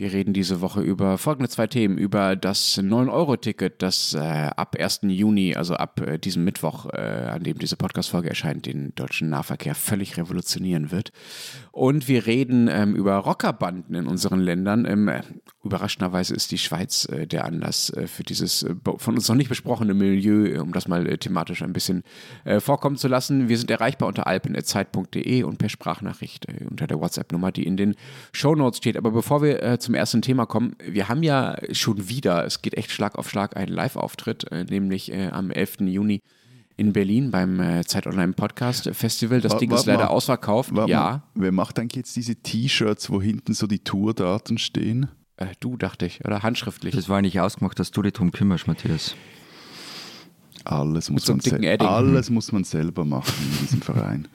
Wir reden diese Woche über folgende zwei Themen. Über das 9-Euro-Ticket, das äh, ab 1. Juni, also ab äh, diesem Mittwoch, äh, an dem diese Podcast-Folge erscheint, den deutschen Nahverkehr völlig revolutionieren wird. Und wir reden ähm, über Rockerbanden in unseren Ländern. Ähm, überraschenderweise ist die Schweiz äh, der Anlass äh, für dieses äh, von uns noch nicht besprochene Milieu, um das mal thematisch ein bisschen vorkommen zu lassen. Wir sind erreichbar unter alpen.zeit.de und per Sprachnachricht unter der WhatsApp-Nummer, die in den Shownotes steht. Aber bevor wir zum ersten Thema kommen, wir haben ja schon wieder, es geht echt Schlag auf Schlag, einen Live-Auftritt, nämlich am 11. Juni in Berlin beim äh, Zeit Online Podcast Festival. Das war, Ding ist leider mal, ausverkauft. ja. Mal, wer macht eigentlich jetzt diese T-Shirts, wo hinten so die Tourdaten stehen? Äh, du, dachte ich, oder handschriftlich. Das war nicht ausgemacht, dass du dich darum kümmerst, Matthias. Alles muss, man alles muss man selber machen in diesem Verein.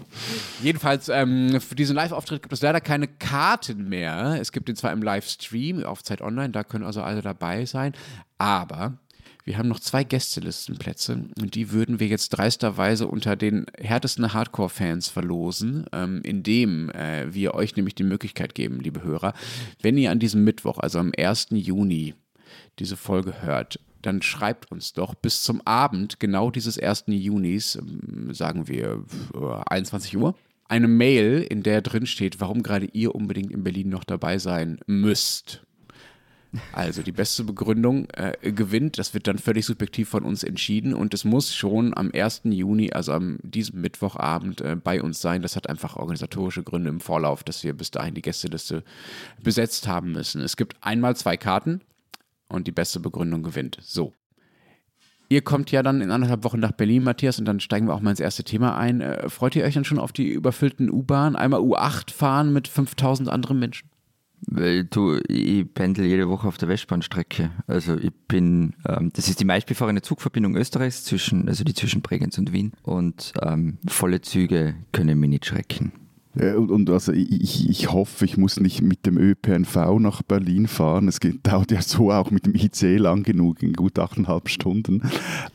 Jedenfalls, ähm, für diesen Live-Auftritt gibt es leider keine Karten mehr. Es gibt ihn zwar im Livestream auf Zeit Online, da können also alle dabei sein. Aber wir haben noch zwei Gästelistenplätze und die würden wir jetzt dreisterweise unter den härtesten Hardcore-Fans verlosen, ähm, indem äh, wir euch nämlich die Möglichkeit geben, liebe Hörer, wenn ihr an diesem Mittwoch, also am 1. Juni, diese Folge hört, dann schreibt uns doch bis zum Abend genau dieses 1. Junis, ähm, sagen wir 21 Uhr, eine Mail, in der drin steht, warum gerade ihr unbedingt in Berlin noch dabei sein müsst. Also die beste Begründung äh, gewinnt. Das wird dann völlig subjektiv von uns entschieden und es muss schon am 1. Juni, also am diesem Mittwochabend, äh, bei uns sein. Das hat einfach organisatorische Gründe im Vorlauf, dass wir bis dahin die Gästeliste besetzt haben müssen. Es gibt einmal zwei Karten und die beste Begründung gewinnt. So. Ihr kommt ja dann in anderthalb Wochen nach Berlin, Matthias, und dann steigen wir auch mal ins erste Thema ein. Äh, freut ihr euch dann schon auf die überfüllten U-Bahn? Einmal U8 fahren mit 5000 anderen Menschen? Weil du, ich pendel jede Woche auf der Westbahnstrecke. Also ich bin, ähm, das ist die meistbefahrene Zugverbindung Österreichs zwischen, also die zwischen Bregenz und Wien. Und ähm, volle Züge können mich nicht schrecken. Und, und, also ich, ich hoffe, ich muss nicht mit dem ÖPNV nach Berlin fahren. Es dauert ja so auch mit dem IC lang genug, in gut achteinhalb Stunden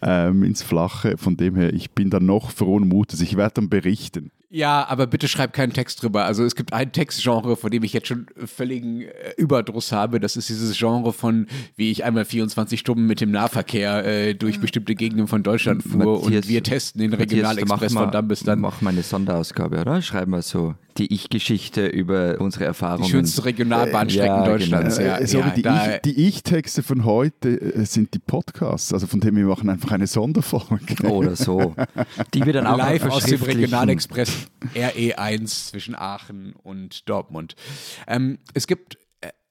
ähm, ins Flache. Von dem her, ich bin dann noch frohen Mutes. Ich werde dann berichten. Ja, aber bitte schreib keinen Text drüber. Also es gibt ein Textgenre, von dem ich jetzt schon völligen äh, Überdruss habe. Das ist dieses Genre von, wie ich einmal 24 Stunden mit dem Nahverkehr äh, durch bestimmte Gegenden von Deutschland fuhr Matthias, und wir testen den Regionalexpress von dann bis dann. Mach mal eine Sonderausgabe, oder? Schreiben wir so die Ich-Geschichte über unsere Erfahrungen. Die schönsten Regionalbahnstrecken äh, ja, Deutschlands. Genau. Ja, äh, sorry, ja, die, Ich-Texte ich von heute äh, sind die Podcasts. Also von dem wir machen einfach eine Sonderfolge. Oder so. Die wir dann auch live aus dem Regionalexpress RE1 zwischen Aachen und Dortmund. Ähm, es gibt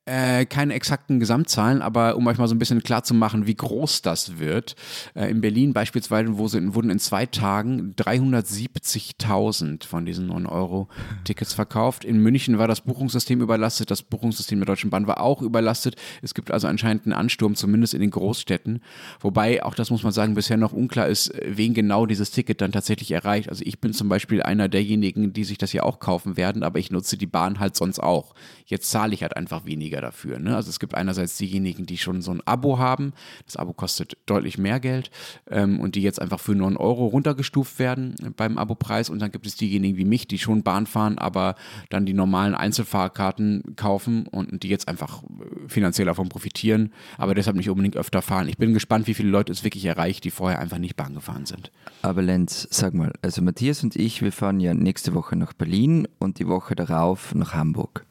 äh, keine exakten Gesamtzahlen, aber um euch mal so ein bisschen klar zu machen, wie groß das wird. Äh, in Berlin beispielsweise wo sind, wurden in zwei Tagen 370.000 von diesen 9-Euro-Tickets verkauft. In München war das Buchungssystem überlastet, das Buchungssystem der Deutschen Bahn war auch überlastet. Es gibt also anscheinend einen Ansturm, zumindest in den Großstädten. Wobei, auch das muss man sagen, bisher noch unklar ist, wen genau dieses Ticket dann tatsächlich erreicht. Also ich bin zum Beispiel einer derjenigen, die sich das hier auch kaufen werden, aber ich nutze die Bahn halt sonst auch. Jetzt zahle ich halt einfach weniger weniger dafür. Ne? Also es gibt einerseits diejenigen, die schon so ein Abo haben. Das Abo kostet deutlich mehr Geld ähm, und die jetzt einfach für 9 Euro runtergestuft werden beim Abopreis. Und dann gibt es diejenigen wie mich, die schon Bahn fahren, aber dann die normalen Einzelfahrkarten kaufen und die jetzt einfach äh, finanziell davon profitieren, aber deshalb nicht unbedingt öfter fahren. Ich bin gespannt, wie viele Leute es wirklich erreicht, die vorher einfach nicht Bahn gefahren sind. Aber Lenz, sag mal, also Matthias und ich, wir fahren ja nächste Woche nach Berlin und die Woche darauf nach Hamburg.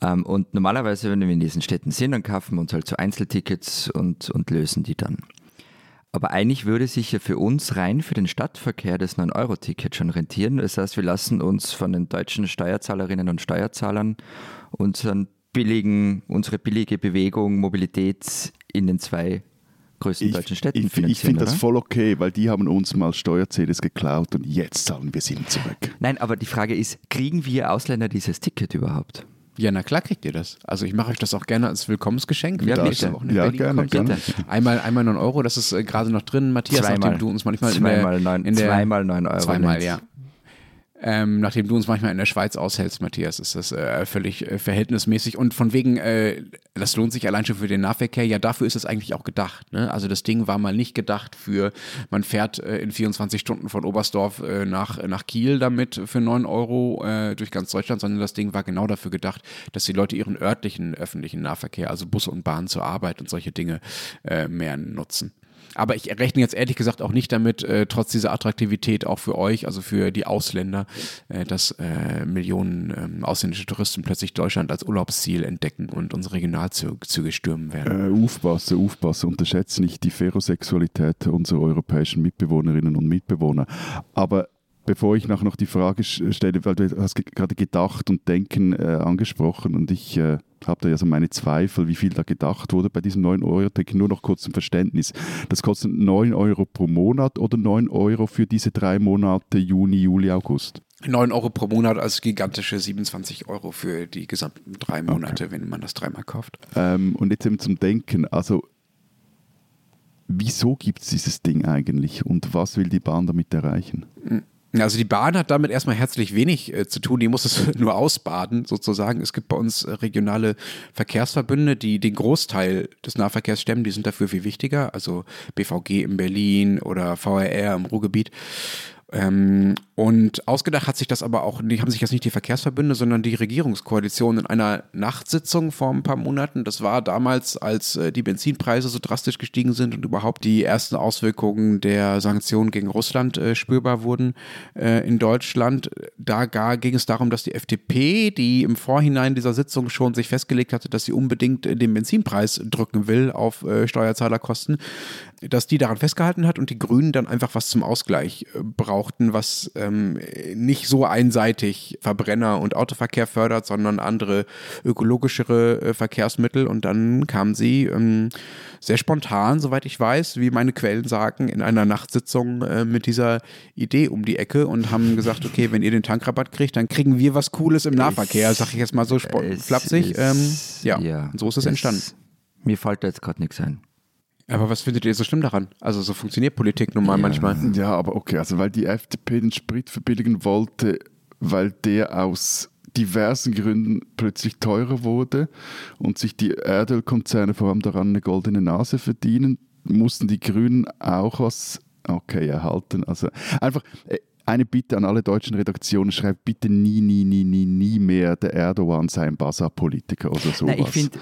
Ähm, und normalerweise, wenn wir in diesen Städten sind, dann kaufen wir uns halt so Einzeltickets und, und lösen die dann. Aber eigentlich würde sich ja für uns rein für den Stadtverkehr das 9-Euro-Ticket schon rentieren. Das heißt, wir lassen uns von den deutschen Steuerzahlerinnen und Steuerzahlern unseren billigen, unsere billige Bewegung, Mobilität in den zwei größten ich, deutschen Städten ich, finanzieren. Ich finde das voll okay, weil die haben uns mal Steuerzähles geklaut und jetzt zahlen wir sie zurück. Nein, aber die Frage ist, kriegen wir Ausländer dieses Ticket überhaupt? Ja, na klar kriegt ihr das. Also ich mache euch das auch gerne als Willkommensgeschenk. Ja, bitte. Auch ja gerne, gerne. Einmal, einmal 9 Euro, das ist äh, gerade noch drin, Matthias, zweimal, nachdem du uns manchmal zweimal in, der, 9, in der, zweimal 9 Euro. Zweimal, ja. Ähm, nachdem du uns manchmal in der Schweiz aushältst, Matthias, ist das äh, völlig äh, verhältnismäßig. Und von wegen, äh, das lohnt sich allein schon für den Nahverkehr. Ja, dafür ist es eigentlich auch gedacht. Ne? Also das Ding war mal nicht gedacht für, man fährt äh, in 24 Stunden von Oberstdorf äh, nach, nach Kiel damit für 9 Euro äh, durch ganz Deutschland, sondern das Ding war genau dafür gedacht, dass die Leute ihren örtlichen öffentlichen Nahverkehr, also Busse und Bahnen zur Arbeit und solche Dinge mehr nutzen. Aber ich rechne jetzt ehrlich gesagt auch nicht damit, äh, trotz dieser Attraktivität auch für euch, also für die Ausländer, äh, dass äh, Millionen ähm, ausländische Touristen plötzlich Deutschland als Urlaubsziel entdecken und unsere Regionalzüge stürmen werden. Äh, aufpassen, aufpassen, unterschätze nicht die Ferosexualität unserer europäischen Mitbewohnerinnen und Mitbewohner. Aber bevor ich nachher noch die Frage stelle, weil du hast gerade gedacht und denken äh, angesprochen und ich äh, habe da ja so meine Zweifel, wie viel da gedacht wurde bei diesem 9-Euro-Ticket. Nur noch kurz zum Verständnis. Das kostet 9 Euro pro Monat oder 9 Euro für diese drei Monate Juni, Juli, August? 9 Euro pro Monat als gigantische 27 Euro für die gesamten drei Monate, okay. wenn man das dreimal kauft. Ähm, und jetzt eben zum Denken. Also wieso gibt es dieses Ding eigentlich und was will die Bahn damit erreichen? Also die Bahn hat damit erstmal herzlich wenig äh, zu tun, die muss es nur ausbaden sozusagen. Es gibt bei uns äh, regionale Verkehrsverbünde, die den Großteil des Nahverkehrs stemmen, die sind dafür viel wichtiger, also BVG in Berlin oder VRR im Ruhrgebiet. Ähm, und ausgedacht hat sich das aber auch, die haben sich jetzt nicht die Verkehrsverbünde, sondern die Regierungskoalition in einer Nachtsitzung vor ein paar Monaten. Das war damals, als äh, die Benzinpreise so drastisch gestiegen sind und überhaupt die ersten Auswirkungen der Sanktionen gegen Russland äh, spürbar wurden äh, in Deutschland. Da gar ging es darum, dass die FDP, die im Vorhinein dieser Sitzung schon sich festgelegt hatte, dass sie unbedingt den Benzinpreis drücken will auf äh, Steuerzahlerkosten, dass die daran festgehalten hat und die Grünen dann einfach was zum Ausgleich äh, brauchten, was ähm, nicht so einseitig Verbrenner und Autoverkehr fördert, sondern andere ökologischere äh, Verkehrsmittel. Und dann kam sie ähm, sehr spontan, soweit ich weiß, wie meine Quellen sagen, in einer Nachtsitzung äh, mit dieser Idee um die Ecke und haben gesagt, okay, wenn ihr den Tankrabatt kriegt, dann kriegen wir was Cooles im Nahverkehr, sag ich jetzt mal so flapsig. Ähm, ja, ja, so ist es entstanden. Mir fällt da jetzt gerade nichts ein. Aber was findet ihr so schlimm daran? Also so funktioniert Politik nun mal ja. manchmal. Ja, aber okay, also weil die FDP den Sprit verbilligen wollte, weil der aus diversen Gründen plötzlich teurer wurde und sich die Erdölkonzerne vor allem daran eine goldene Nase verdienen, mussten die Grünen auch was okay erhalten. Also einfach, äh, eine Bitte an alle deutschen Redaktionen, schreibt bitte nie, nie, nie, nie, nie mehr, der Erdogan sei ein Basa-Politiker oder sowas. Nein, ich finde,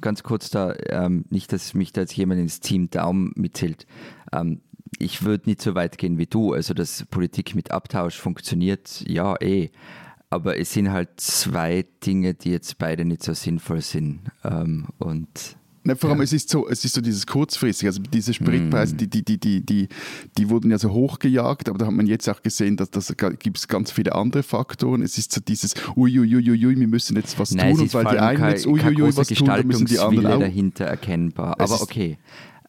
ganz kurz da, ähm, nicht, dass mich da jetzt jemand ins Team Daumen mitzählt, ähm, ich würde nicht so weit gehen wie du, also dass Politik mit Abtausch funktioniert, ja eh, aber es sind halt zwei Dinge, die jetzt beide nicht so sinnvoll sind. Ähm, und Ne, vor allem, ja. es, ist so, es ist so dieses kurzfristige, also diese Spritpreise, mhm. die, die, die, die, die, die wurden ja so hochgejagt, aber da hat man jetzt auch gesehen, dass das gibt es ganz viele andere Faktoren. Es ist so dieses uiuiuiui, wir müssen jetzt was Nein, tun und weil die einen jetzt uiuiui was tun, dann müssen die anderen auch. dahinter erkennbar, aber okay.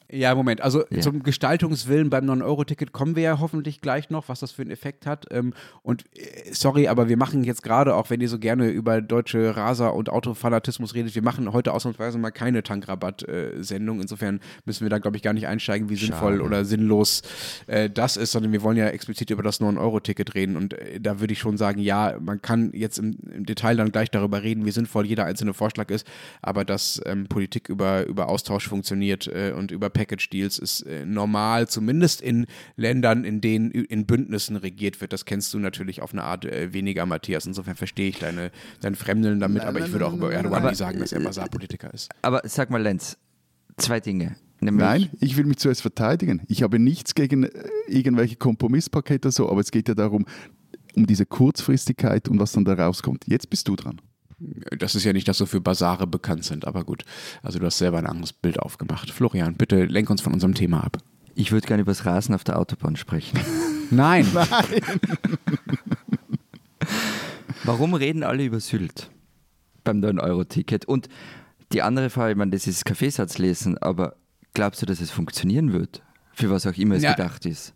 Ja, Moment. Also ja. zum Gestaltungswillen beim 9-Euro-Ticket kommen wir ja hoffentlich gleich noch, was das für einen Effekt hat. Ähm, und äh, sorry, aber wir machen jetzt gerade, auch wenn ihr so gerne über deutsche Raser- und Autofanatismus redet, wir machen heute ausnahmsweise mal keine Tankrabatt-Sendung. Insofern müssen wir da, glaube ich, gar nicht einsteigen, wie sinnvoll Schade. oder sinnlos äh, das ist, sondern wir wollen ja explizit über das 9-Euro-Ticket reden. Und äh, da würde ich schon sagen, ja, man kann jetzt im, im, Detail dann gleich darüber reden, wie sinnvoll jeder einzelne Vorschlag ist, aber dass ähm, Politik über, über Austausch funktioniert äh, und über Package Deals ist äh, normal, zumindest in Ländern, in denen in Bündnissen regiert wird. Das kennst du natürlich auf eine Art äh, weniger, Matthias. Insofern verstehe ich deine, dein Fremdeln damit, nein, aber nein, ich würde auch über Erdogan nicht sagen, dass er Basar-Politiker ist. Aber sag mal, Lenz, zwei Dinge. Nämlich Nein, ich will mich zuerst verteidigen. Ich habe nichts gegen äh, irgendwelche Kompromisspakete so, aber es geht ja darum, um diese Kurzfristigkeit und was dann da rauskommt. Jetzt bist du dran. Das ist ja nicht, dass so für Basare bekannt sind, aber gut. Also du hast selber ein anderes Bild aufgemacht. Florian, bitte lenk uns von unserem Thema ab. Ich würde gerne über das Rasen auf der Autobahn sprechen. Nein. Nein. Warum reden alle über Sylt beim 9-Euro-Ticket? Und die andere Frage, ich meine, das ist Kaffeesatz lesen, aber glaubst du, dass es funktionieren wird? Für was auch immer es ja. gedacht ist?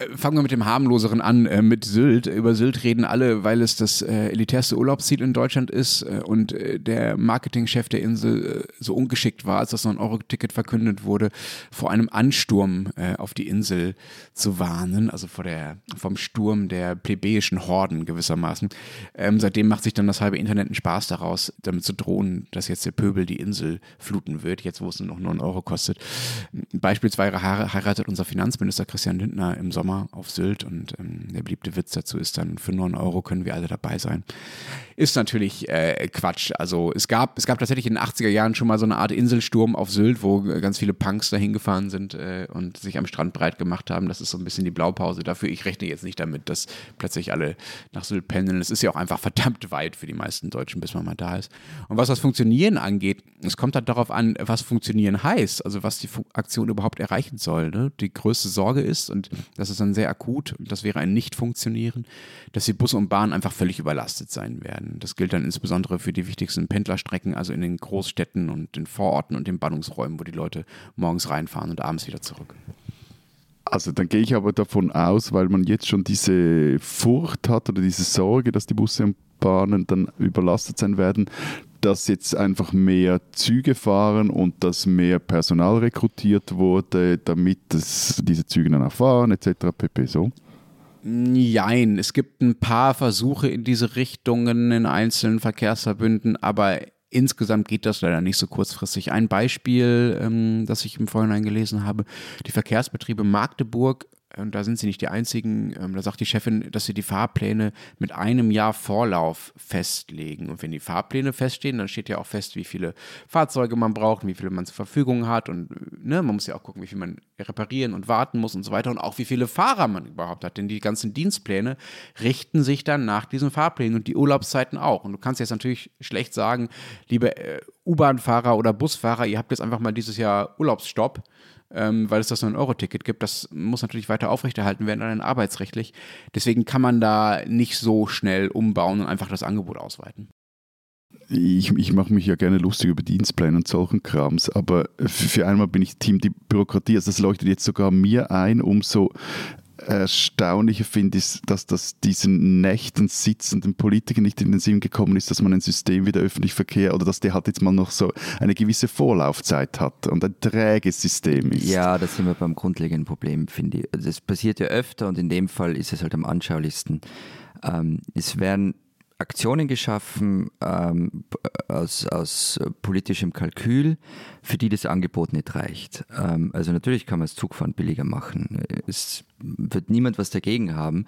Äh, fangen wir mit dem harmloseren an, äh, mit Sylt. Über Sylt reden alle, weil es das äh, elitärste Urlaubsziel in Deutschland ist und der Marketingchef der Insel so ungeschickt war, als das 9-Euro-Ticket verkündet wurde, vor einem Ansturm auf die Insel zu warnen, also vor der, vom Sturm der plebejischen Horden gewissermaßen. Ähm, seitdem macht sich dann das halbe Internet einen Spaß daraus, damit zu drohen, dass jetzt der Pöbel die Insel fluten wird, jetzt wo es nur noch 9 Euro kostet. Beispielsweise heiratet unser Finanzminister Christian Lindner im Sommer Sommer auf Sylt und ähm, der beliebte Witz dazu ist dann, für 9 Euro können wir alle dabei sein. Ist natürlich äh, Quatsch. Also es gab, es gab tatsächlich in den 80er Jahren schon mal so eine Art Inselsturm auf Sylt, wo ganz viele Punks dahin gefahren sind äh, und sich am Strand breit gemacht haben. Das ist so ein bisschen die Blaupause dafür. Ich rechne jetzt nicht damit, dass plötzlich alle nach Sylt pendeln. Es ist ja auch einfach verdammt weit für die meisten Deutschen, bis man mal da ist. Und was das Funktionieren angeht, es kommt halt darauf an, was Funktionieren heißt, also was die Aktion überhaupt erreichen soll. Ne? Die größte Sorge ist, und das ist dann sehr akut, das wäre ein Nicht-Funktionieren, dass die Busse und Bahnen einfach völlig überlastet sein werden. Das gilt dann insbesondere für die wichtigsten Pendlerstrecken, also in den Großstädten und den Vororten und den Bannungsräumen, wo die Leute morgens reinfahren und abends wieder zurück. Also dann gehe ich aber davon aus, weil man jetzt schon diese Furcht hat oder diese Sorge, dass die Busse und Bahnen dann überlastet sein werden, dass jetzt einfach mehr Züge fahren und dass mehr Personal rekrutiert wurde, damit es diese Züge dann auch fahren, etc. pp. So? Nein, es gibt ein paar Versuche in diese Richtungen in einzelnen Verkehrsverbünden, aber insgesamt geht das leider nicht so kurzfristig. Ein Beispiel, ähm, das ich im Vorhinein gelesen habe, die Verkehrsbetriebe Magdeburg und da sind sie nicht die einzigen. Ähm, da sagt die Chefin, dass sie die Fahrpläne mit einem Jahr Vorlauf festlegen. Und wenn die Fahrpläne feststehen, dann steht ja auch fest, wie viele Fahrzeuge man braucht, wie viele man zur Verfügung hat. Und ne, man muss ja auch gucken, wie viel man reparieren und warten muss und so weiter. Und auch wie viele Fahrer man überhaupt hat. Denn die ganzen Dienstpläne richten sich dann nach diesen Fahrplänen und die Urlaubszeiten auch. Und du kannst jetzt natürlich schlecht sagen, liebe äh, U-Bahn-Fahrer oder Busfahrer, ihr habt jetzt einfach mal dieses Jahr Urlaubsstopp ähm, weil es das 9-Euro-Ticket gibt. Das muss natürlich weiter aufrechterhalten werden, dann arbeitsrechtlich. Deswegen kann man da nicht so schnell umbauen und einfach das Angebot ausweiten. Ich, ich mache mich ja gerne lustig über Dienstpläne und solchen Krams, aber für einmal bin ich Team die Bürokratie. Also das leuchtet jetzt sogar mir ein, umso Erstaunliche finde ich, dass das diesen Nächten sitzenden Politikern nicht in den Sinn gekommen ist, dass man ein System wie der öffentliche Verkehr oder dass der halt jetzt mal noch so eine gewisse Vorlaufzeit hat und ein träges System ist. Ja, da sind wir beim grundlegenden Problem, finde ich. Das also passiert ja öfter und in dem Fall ist es halt am anschaulichsten. Ähm, es werden Aktionen geschaffen ähm, aus, aus politischem Kalkül, für die das Angebot nicht reicht. Ähm, also natürlich kann man das Zugfahren billiger machen. Es wird niemand was dagegen haben.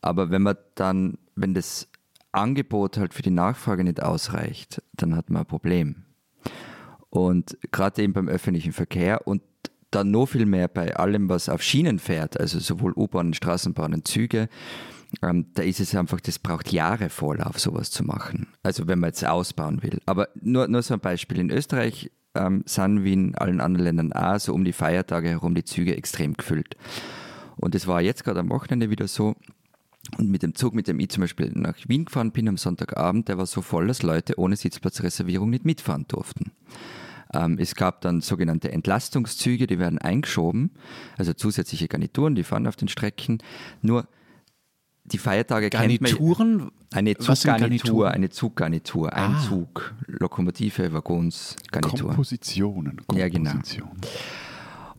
Aber wenn man dann, wenn das Angebot halt für die Nachfrage nicht ausreicht, dann hat man ein Problem. Und gerade eben beim öffentlichen Verkehr und dann noch viel mehr bei allem, was auf Schienen fährt, also sowohl U-Bahnen, Straßenbahnen, Züge, ähm, da ist es einfach, das braucht Jahre Vorlauf, sowas zu machen. Also wenn man jetzt ausbauen will. Aber nur, nur so ein Beispiel. In Österreich ähm, sind wie in allen anderen Ländern auch so um die Feiertage herum die Züge extrem gefüllt. Und das war jetzt gerade am Wochenende wieder so. Und mit dem Zug, mit dem ich zum Beispiel nach Wien gefahren bin am Sonntagabend, der war so voll, dass Leute ohne Sitzplatzreservierung nicht mitfahren durften. Ähm, es gab dann sogenannte Entlastungszüge, die werden eingeschoben, also zusätzliche Garnituren, die fahren auf den Strecken. Nur die Feiertage Garnituren? kennt man. Eine Zuggarnitur, eine Zuggarnitur, ein ah. Zug, Lokomotive, Waggons, Garnitur. Kompositionen. Kompositionen. Ja, genau.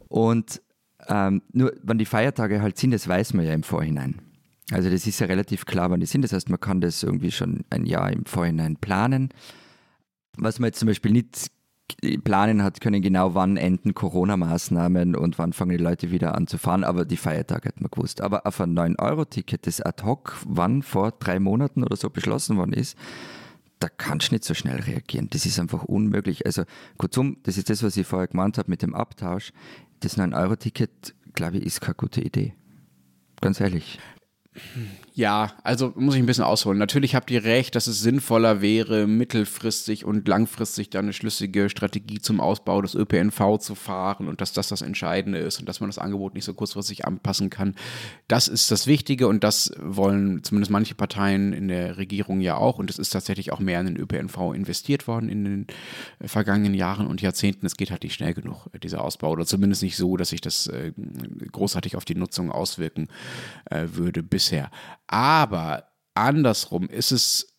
Und ähm, nur, wann die Feiertage halt sind, das weiß man ja im Vorhinein. Also das ist ja relativ klar, wann die sind. Das heißt, man kann das irgendwie schon ein Jahr im Vorhinein planen. Was man jetzt zum Beispiel nicht planen hat können, genau wann enden Corona-Maßnahmen und wann fangen die Leute wieder an zu fahren, aber die Feiertage hat man gewusst. Aber auf ein 9-Euro-Ticket, das ad hoc, wann vor drei Monaten oder so beschlossen worden ist, da kannst du nicht so schnell reagieren. Das ist einfach unmöglich. Also kurzum, das ist das, was ich vorher gemeint habe mit dem Abtausch. Das 9-Euro-Ticket, glaube ich, ist keine gute Idee. Ganz ehrlich. Ja, also muss ich ein bisschen ausholen. Natürlich habt ihr recht, dass es sinnvoller wäre, mittelfristig und langfristig da eine schlüssige Strategie zum Ausbau des ÖPNV zu fahren und dass das das Entscheidende ist und dass man das Angebot nicht so kurzfristig anpassen kann. Das ist das Wichtige und das wollen zumindest manche Parteien in der Regierung ja auch und es ist tatsächlich auch mehr in den ÖPNV investiert worden in den vergangenen Jahren und Jahrzehnten. Es geht halt nicht schnell genug, dieser Ausbau oder zumindest nicht so, dass sich das äh, großartig auf die Nutzung auswirken äh, würde bisher. Aber andersrum ist es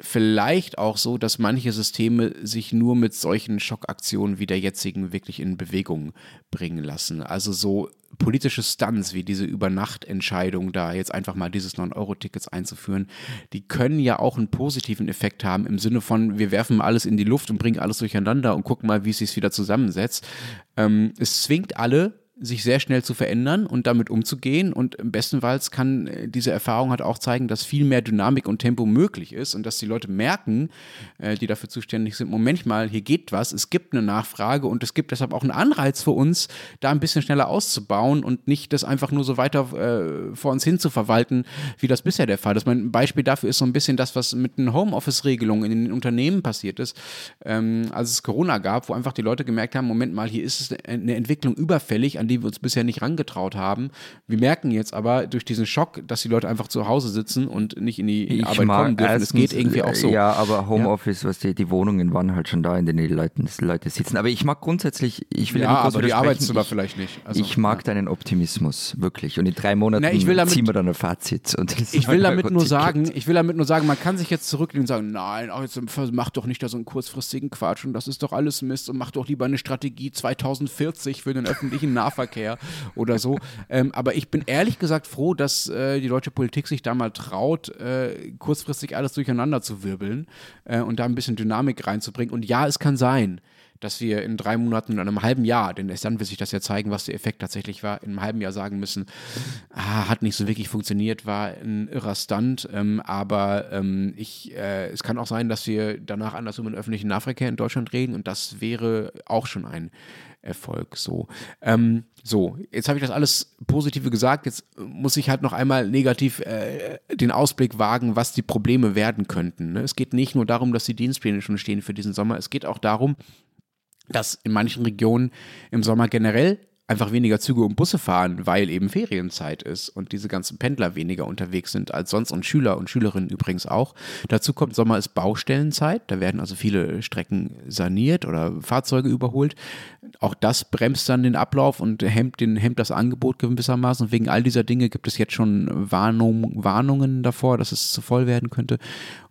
vielleicht auch so, dass manche Systeme sich nur mit solchen Schockaktionen wie der jetzigen wirklich in Bewegung bringen lassen. Also so politische Stunts wie diese Übernachtentscheidung, da jetzt einfach mal dieses 9-Euro-Tickets einzuführen, die können ja auch einen positiven Effekt haben im Sinne von, wir werfen alles in die Luft und bringen alles durcheinander und gucken mal, wie es sich wieder zusammensetzt. Ähm, es zwingt alle sich sehr schnell zu verändern und damit umzugehen. Und bestenfalls kann äh, diese Erfahrung halt auch zeigen, dass viel mehr Dynamik und Tempo möglich ist und dass die Leute merken, äh, die dafür zuständig sind, Moment mal, hier geht was, es gibt eine Nachfrage und es gibt deshalb auch einen Anreiz für uns, da ein bisschen schneller auszubauen und nicht das einfach nur so weiter äh, vor uns hin zu verwalten, wie das bisher der Fall ist. Mein Beispiel dafür ist so ein bisschen das, was mit den Homeoffice-Regelungen in den Unternehmen passiert ist, ähm, als es Corona gab, wo einfach die Leute gemerkt haben, Moment mal, hier ist eine Entwicklung überfällig, an die wir uns bisher nicht rangetraut haben. Wir merken jetzt aber durch diesen Schock, dass die Leute einfach zu Hause sitzen und nicht in die, in die Arbeit kommen dürfen. Es geht irgendwie auch so. Ja, aber Homeoffice, ja. was die, die Wohnungen waren halt schon da, in denen die Leute, die Leute sitzen. Aber ich mag grundsätzlich, ich will ja, ja nicht aber die Arbeitszimmer ich, vielleicht nicht. Also, ich mag ja. deinen Optimismus wirklich. Und in drei Monaten Na, damit, ziehen wir dann ein Fazit. ich will damit nur sagen, ich will damit nur sagen, man kann sich jetzt zurücklehnen und sagen, nein, jetzt mach doch nicht da so einen kurzfristigen Quatsch und das ist doch alles Mist und mach doch lieber eine Strategie 2040 für den öffentlichen Nahverkehr. Nahverkehr oder so. Ähm, aber ich bin ehrlich gesagt froh, dass äh, die deutsche Politik sich da mal traut, äh, kurzfristig alles durcheinander zu wirbeln äh, und da ein bisschen Dynamik reinzubringen. Und ja, es kann sein, dass wir in drei Monaten, in einem halben Jahr, denn erst dann wird sich das ja zeigen, was der Effekt tatsächlich war, in einem halben Jahr sagen müssen, ah, hat nicht so wirklich funktioniert, war ein irrer Stunt, ähm, aber ähm, ich, äh, es kann auch sein, dass wir danach anders um den öffentlichen Nahverkehr in Deutschland reden und das wäre auch schon ein Erfolg. So, ähm, so jetzt habe ich das alles Positive gesagt. Jetzt muss ich halt noch einmal negativ äh, den Ausblick wagen, was die Probleme werden könnten. Ne? Es geht nicht nur darum, dass die Dienstpläne schon stehen für diesen Sommer. Es geht auch darum, dass in manchen Regionen im Sommer generell einfach weniger Züge und Busse fahren, weil eben Ferienzeit ist und diese ganzen Pendler weniger unterwegs sind als sonst und Schüler und Schülerinnen übrigens auch. Dazu kommt Sommer ist Baustellenzeit, da werden also viele Strecken saniert oder Fahrzeuge überholt. Auch das bremst dann den Ablauf und hemmt, den, hemmt das Angebot gewissermaßen. Und wegen all dieser Dinge gibt es jetzt schon Warnung, Warnungen davor, dass es zu voll werden könnte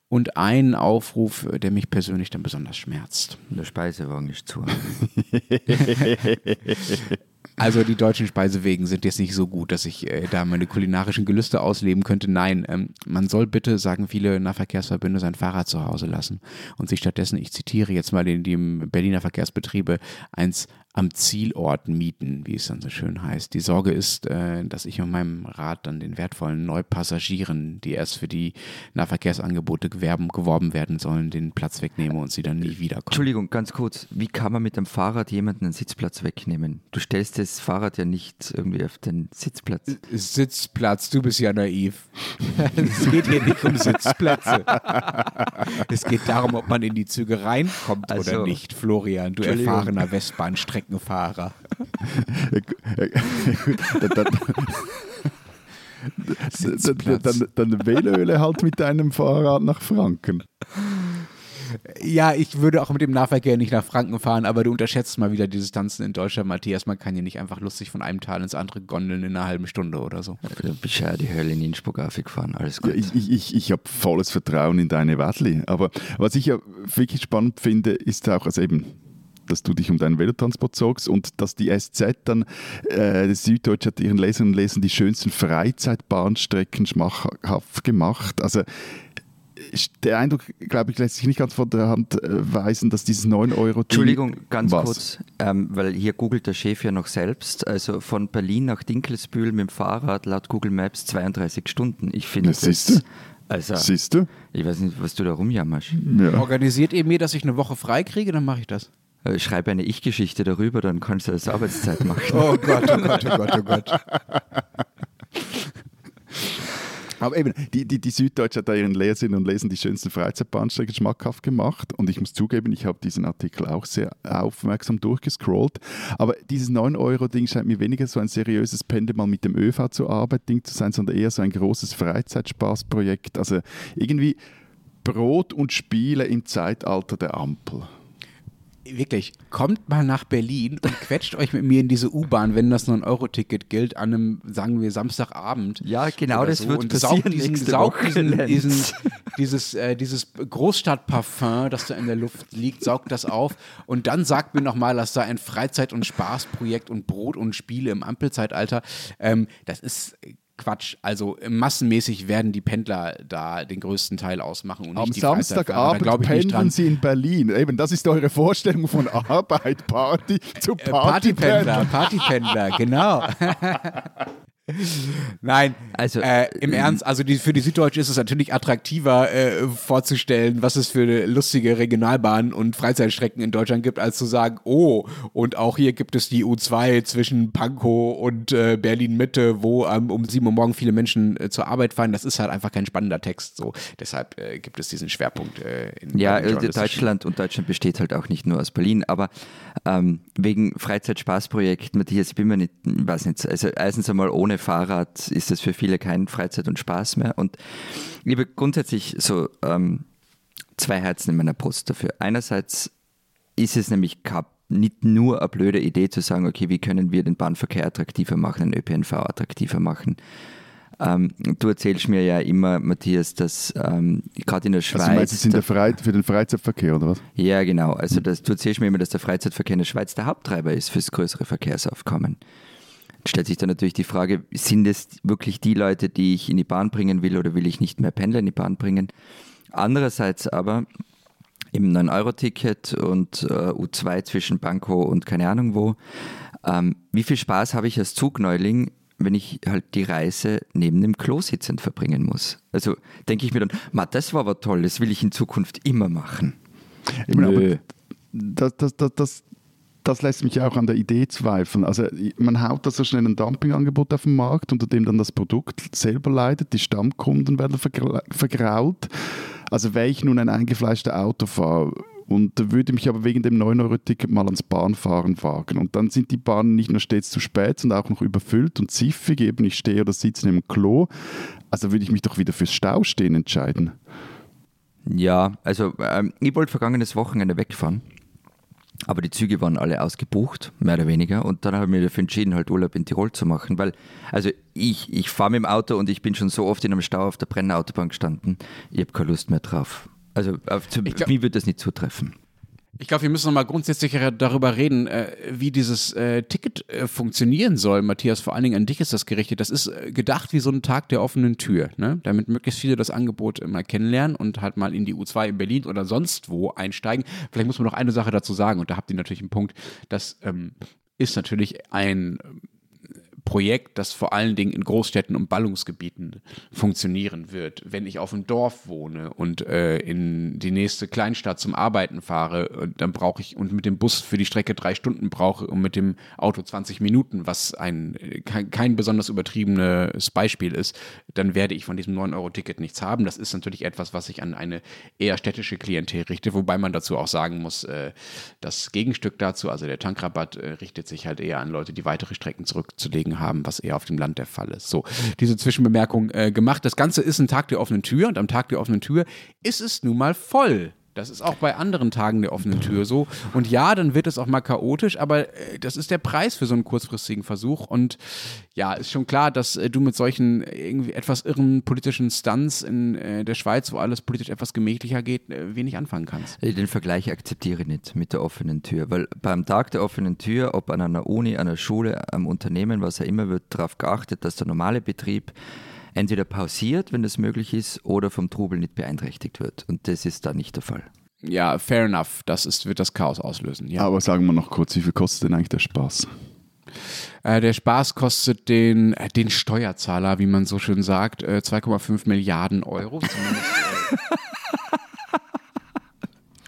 und einen Aufruf, der mich persönlich dann besonders schmerzt. Der Speisewagen ist zu. Also die deutschen Speisewegen sind jetzt nicht so gut, dass ich äh, da meine kulinarischen Gelüste ausleben könnte. Nein, ähm, man soll bitte, sagen viele Nahverkehrsverbünde, sein Fahrrad zu Hause lassen und sich stattdessen, ich zitiere jetzt mal den, die Berliner Verkehrsbetriebe, eins am Zielort mieten, wie es dann so schön heißt. Die Sorge ist, äh, dass ich mit meinem Rad dann den wertvollen Neupassagieren, die erst für die Nahverkehrsangebote gewerben, geworben werden sollen, den Platz wegnehme und sie dann nie wiederkommen. Entschuldigung, ganz kurz. Wie kann man mit dem Fahrrad jemanden einen Sitzplatz wegnehmen? Du stellst das Fahrrad ja nicht irgendwie auf den Sitzplatz. Sitzplatz, du bist ja naiv. es geht hier nicht um Sitzplätze. es geht darum, ob man in die Züge reinkommt also, oder nicht, Florian, du erfahrener Westbahnstrecke. Streckenfahrer. dann, dann, dann wähle halt mit deinem Fahrrad nach Franken. Ja, ich würde auch mit dem Nahverkehr nicht nach Franken fahren, aber du unterschätzt mal wieder die Distanzen in Deutschland, Matthias. Man kann ja nicht einfach lustig von einem Tal ins andere gondeln in einer halben Stunde oder so. Du bist ja die Hölle in Innsbruck aufgefahren, alles gut. Ja, ich ich, ich habe volles Vertrauen in deine Wadli. Aber was ich ja wirklich spannend finde, ist auch, also eben, dass du dich um deinen Velotransport sorgst und dass die SZ dann, äh, Süddeutsche hat ihren Lesern und Lesern die schönsten Freizeitbahnstrecken schmackhaft gemacht. Also der Eindruck, glaube ich, lässt sich nicht ganz von der Hand äh, weisen, dass dieses 9 Euro. Entschuldigung, ganz was? kurz, ähm, weil hier googelt der Chef ja noch selbst. Also von Berlin nach Dinkelsbühl mit dem Fahrrad laut Google Maps 32 Stunden. Ich finde das. Siehst du? Also, Siehst du? Ich weiß nicht, was du da rumjammerst. Ja. Organisiert ihr mir, dass ich eine Woche frei kriege, dann mache ich das. Äh, schreibe eine Ich-Geschichte darüber, dann kannst du das Arbeitszeit machen. Oh Gott, oh Gott, oh Gott, oh Gott. Aber eben, die, die, die Süddeutsche hat da ihren Leserinnen und Lesern die schönsten Freizeitbahnstrecken schmackhaft gemacht. Und ich muss zugeben, ich habe diesen Artikel auch sehr aufmerksam durchgescrollt. Aber dieses 9-Euro-Ding scheint mir weniger so ein seriöses Pendel mal mit dem ÖV zur Arbeit Ding zu sein, sondern eher so ein großes Freizeitspaßprojekt. Also irgendwie Brot und Spiele im Zeitalter der Ampel wirklich, kommt mal nach Berlin und quetscht euch mit mir in diese U-Bahn, wenn das 9-Euro-Ticket gilt, an einem, sagen wir, Samstagabend. Ja, genau, das so. wird und passieren saugt diesen, saugt diesen, diesen, dieses, äh, dieses Großstadtparfum, das da in der Luft liegt, saugt das auf und dann sagt mir nochmal, dass da ein Freizeit- und Spaßprojekt und Brot und Spiele im Ampelzeitalter, ähm, das ist Quatsch. Also massenmäßig werden die Pendler da den größten Teil ausmachen. Und Am nicht die Samstagabend da pendeln Sie in Berlin. Eben, das ist eure Vorstellung von Arbeit, Party zu äh, Partypendler. Partypendler, genau. Nein, also äh, im äh, Ernst, also die, für die Süddeutsche ist es natürlich attraktiver äh, vorzustellen, was es für lustige Regionalbahnen und Freizeitstrecken in Deutschland gibt, als zu sagen, oh, und auch hier gibt es die U2 zwischen Pankow und äh, Berlin Mitte, wo ähm, um sieben Uhr morgen viele Menschen äh, zur Arbeit fahren. Das ist halt einfach kein spannender Text. So, deshalb äh, gibt es diesen Schwerpunkt. in ja, Deutschland und Deutschland besteht halt auch nicht nur aus Berlin, aber ähm, wegen Freizeitspaßprojekt, Matthias, ich bin mir nicht, weiß nicht, also erstens einmal ohne ohne Fahrrad ist es für viele kein Freizeit und Spaß mehr. Und ich habe grundsätzlich so ähm, zwei Herzen in meiner Brust dafür. Einerseits ist es nämlich nicht nur eine blöde Idee zu sagen, okay, wie können wir den Bahnverkehr attraktiver machen, den ÖPNV attraktiver machen. Ähm, du erzählst mir ja immer, Matthias, dass ähm, gerade in der Schweiz. Also du meinst in der Frei für den Freizeitverkehr, oder was? Ja, genau. Also das, du erzählst mir immer, dass der Freizeitverkehr in der Schweiz der Haupttreiber ist fürs größere Verkehrsaufkommen stellt sich dann natürlich die Frage, sind es wirklich die Leute, die ich in die Bahn bringen will oder will ich nicht mehr Pendler in die Bahn bringen? Andererseits aber im 9-Euro-Ticket und äh, U2 zwischen Banco und keine Ahnung wo, ähm, wie viel Spaß habe ich als Zugneuling, wenn ich halt die Reise neben dem Klo sitzend verbringen muss? Also denke ich mir dann, das war aber toll, das will ich in Zukunft immer machen. Nö. Das, das, das, das, das lässt mich auch an der Idee zweifeln. Also man haut da so schnell ein Dumpingangebot auf den Markt, unter dem dann das Produkt selber leidet, die Stammkunden werden vergrault. Also wäre ich nun ein eingefleischter Autofahrer und würde mich aber wegen dem 9-Euro-Ticket mal ans Bahnfahren wagen. Und dann sind die Bahnen nicht nur stets zu spät, sondern auch noch überfüllt und ziffig, eben ich stehe oder sitze neben dem Klo. Also würde ich mich doch wieder fürs Staustehen entscheiden. Ja, also ähm, ich wollte vergangenes Wochenende wegfahren aber die Züge waren alle ausgebucht, mehr oder weniger. Und dann habe ich mich dafür entschieden, halt Urlaub in Tirol zu machen. Weil, also ich, ich fahre mit dem Auto und ich bin schon so oft in einem Stau auf der Brennautobahn gestanden. Ich habe keine Lust mehr drauf. Also auf, zu, glaub, mir wird das nicht zutreffen. Ich glaube, wir müssen noch mal grundsätzlich darüber reden, äh, wie dieses äh, Ticket äh, funktionieren soll. Matthias, vor allen Dingen an dich ist das gerichtet. Das ist gedacht wie so ein Tag der offenen Tür, ne? damit möglichst viele das Angebot mal kennenlernen und halt mal in die U2 in Berlin oder sonst wo einsteigen. Vielleicht muss man noch eine Sache dazu sagen und da habt ihr natürlich einen Punkt. Das ähm, ist natürlich ein Projekt, das vor allen Dingen in Großstädten und Ballungsgebieten funktionieren wird. Wenn ich auf dem Dorf wohne und äh, in die nächste Kleinstadt zum Arbeiten fahre, dann brauche ich und mit dem Bus für die Strecke drei Stunden brauche und mit dem Auto 20 Minuten, was ein kein, kein besonders übertriebenes Beispiel ist, dann werde ich von diesem 9-Euro-Ticket nichts haben. Das ist natürlich etwas, was sich an eine eher städtische Klientel richtet, wobei man dazu auch sagen muss, äh, das Gegenstück dazu, also der Tankrabatt, äh, richtet sich halt eher an Leute, die weitere Strecken zurückzulegen haben, was eher auf dem Land der Fall ist. So, diese Zwischenbemerkung äh, gemacht. Das Ganze ist ein Tag der offenen Tür und am Tag der offenen Tür ist es nun mal voll. Das ist auch bei anderen Tagen der offenen Tür so. Und ja, dann wird es auch mal chaotisch, aber äh, das ist der Preis für so einen kurzfristigen Versuch. Und ja, ist schon klar, dass äh, du mit solchen irgendwie etwas irren politischen Stunts in äh, der Schweiz, wo alles politisch etwas gemächlicher geht, wenig anfangen kannst. Den Vergleich akzeptiere ich nicht mit der offenen Tür, weil beim Tag der offenen Tür, ob an einer Uni, einer Schule, am Unternehmen, was auch immer, wird darauf geachtet, dass der normale Betrieb entweder pausiert, wenn das möglich ist, oder vom Trubel nicht beeinträchtigt wird. Und das ist da nicht der Fall. Ja, fair enough. Das ist, wird das Chaos auslösen. Ja. Aber sagen wir noch kurz, wie viel kostet denn eigentlich der Spaß? Äh, der Spaß kostet den, äh, den Steuerzahler, wie man so schön sagt, äh, 2,5 Milliarden Euro.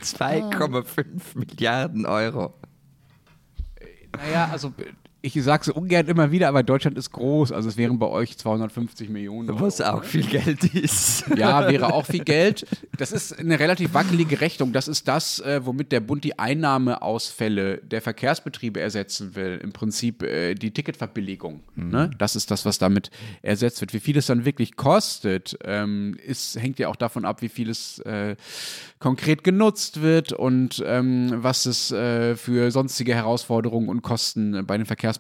2,5 Milliarden Euro. Naja, also ich sage es ungern immer wieder, aber Deutschland ist groß. Also es wären bei euch 250 Millionen. Euro. Was auch viel Geld ist. Ja, wäre auch viel Geld. Das ist eine relativ wackelige Rechnung. Das ist das, äh, womit der Bund die Einnahmeausfälle der Verkehrsbetriebe ersetzen will. Im Prinzip äh, die Ticketverbilligung. Mhm. Ne? Das ist das, was damit ersetzt wird. Wie viel es dann wirklich kostet, ähm, ist, hängt ja auch davon ab, wie viel es äh, konkret genutzt wird und ähm, was es äh, für sonstige Herausforderungen und Kosten bei den Verkehrsbetrieben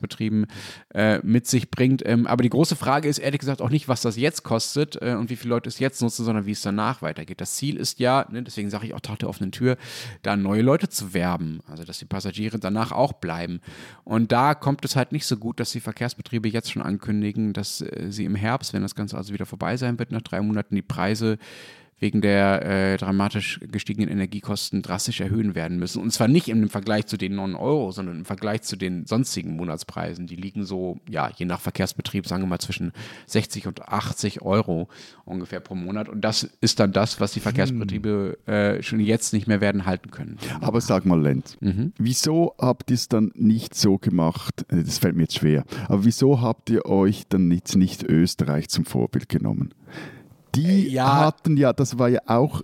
äh, mit sich bringt. Ähm, aber die große Frage ist ehrlich gesagt auch nicht, was das jetzt kostet äh, und wie viele Leute es jetzt nutzen, sondern wie es danach weitergeht. Das Ziel ist ja, ne, deswegen sage ich auch Tag der offenen Tür, da neue Leute zu werben, also dass die Passagiere danach auch bleiben. Und da kommt es halt nicht so gut, dass die Verkehrsbetriebe jetzt schon ankündigen, dass äh, sie im Herbst, wenn das Ganze also wieder vorbei sein wird, nach drei Monaten die Preise wegen der äh, dramatisch gestiegenen Energiekosten drastisch erhöhen werden müssen. Und zwar nicht im Vergleich zu den 9 Euro, sondern im Vergleich zu den sonstigen Monatspreisen. Die liegen so, ja, je nach Verkehrsbetrieb, sagen wir mal, zwischen 60 und 80 Euro ungefähr pro Monat. Und das ist dann das, was die Verkehrsbetriebe äh, schon jetzt nicht mehr werden halten können. Aber sag mal, Lenz, mhm. wieso habt ihr es dann nicht so gemacht, äh, das fällt mir jetzt schwer, aber wieso habt ihr euch dann jetzt nicht Österreich zum Vorbild genommen? Die ja. hatten ja, das war ja auch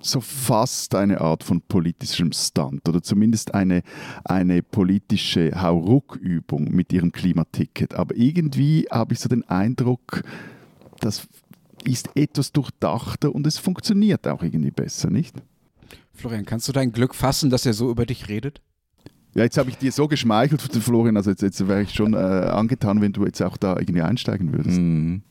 so fast eine Art von politischem Stunt oder zumindest eine, eine politische Hauruck-Übung mit ihrem Klimaticket. Aber irgendwie habe ich so den Eindruck, das ist etwas durchdachter und es funktioniert auch irgendwie besser, nicht? Florian, kannst du dein Glück fassen, dass er so über dich redet? Ja, jetzt habe ich dir so geschmeichelt, Florian, also jetzt, jetzt wäre ich schon äh, angetan, wenn du jetzt auch da irgendwie einsteigen würdest. Mhm.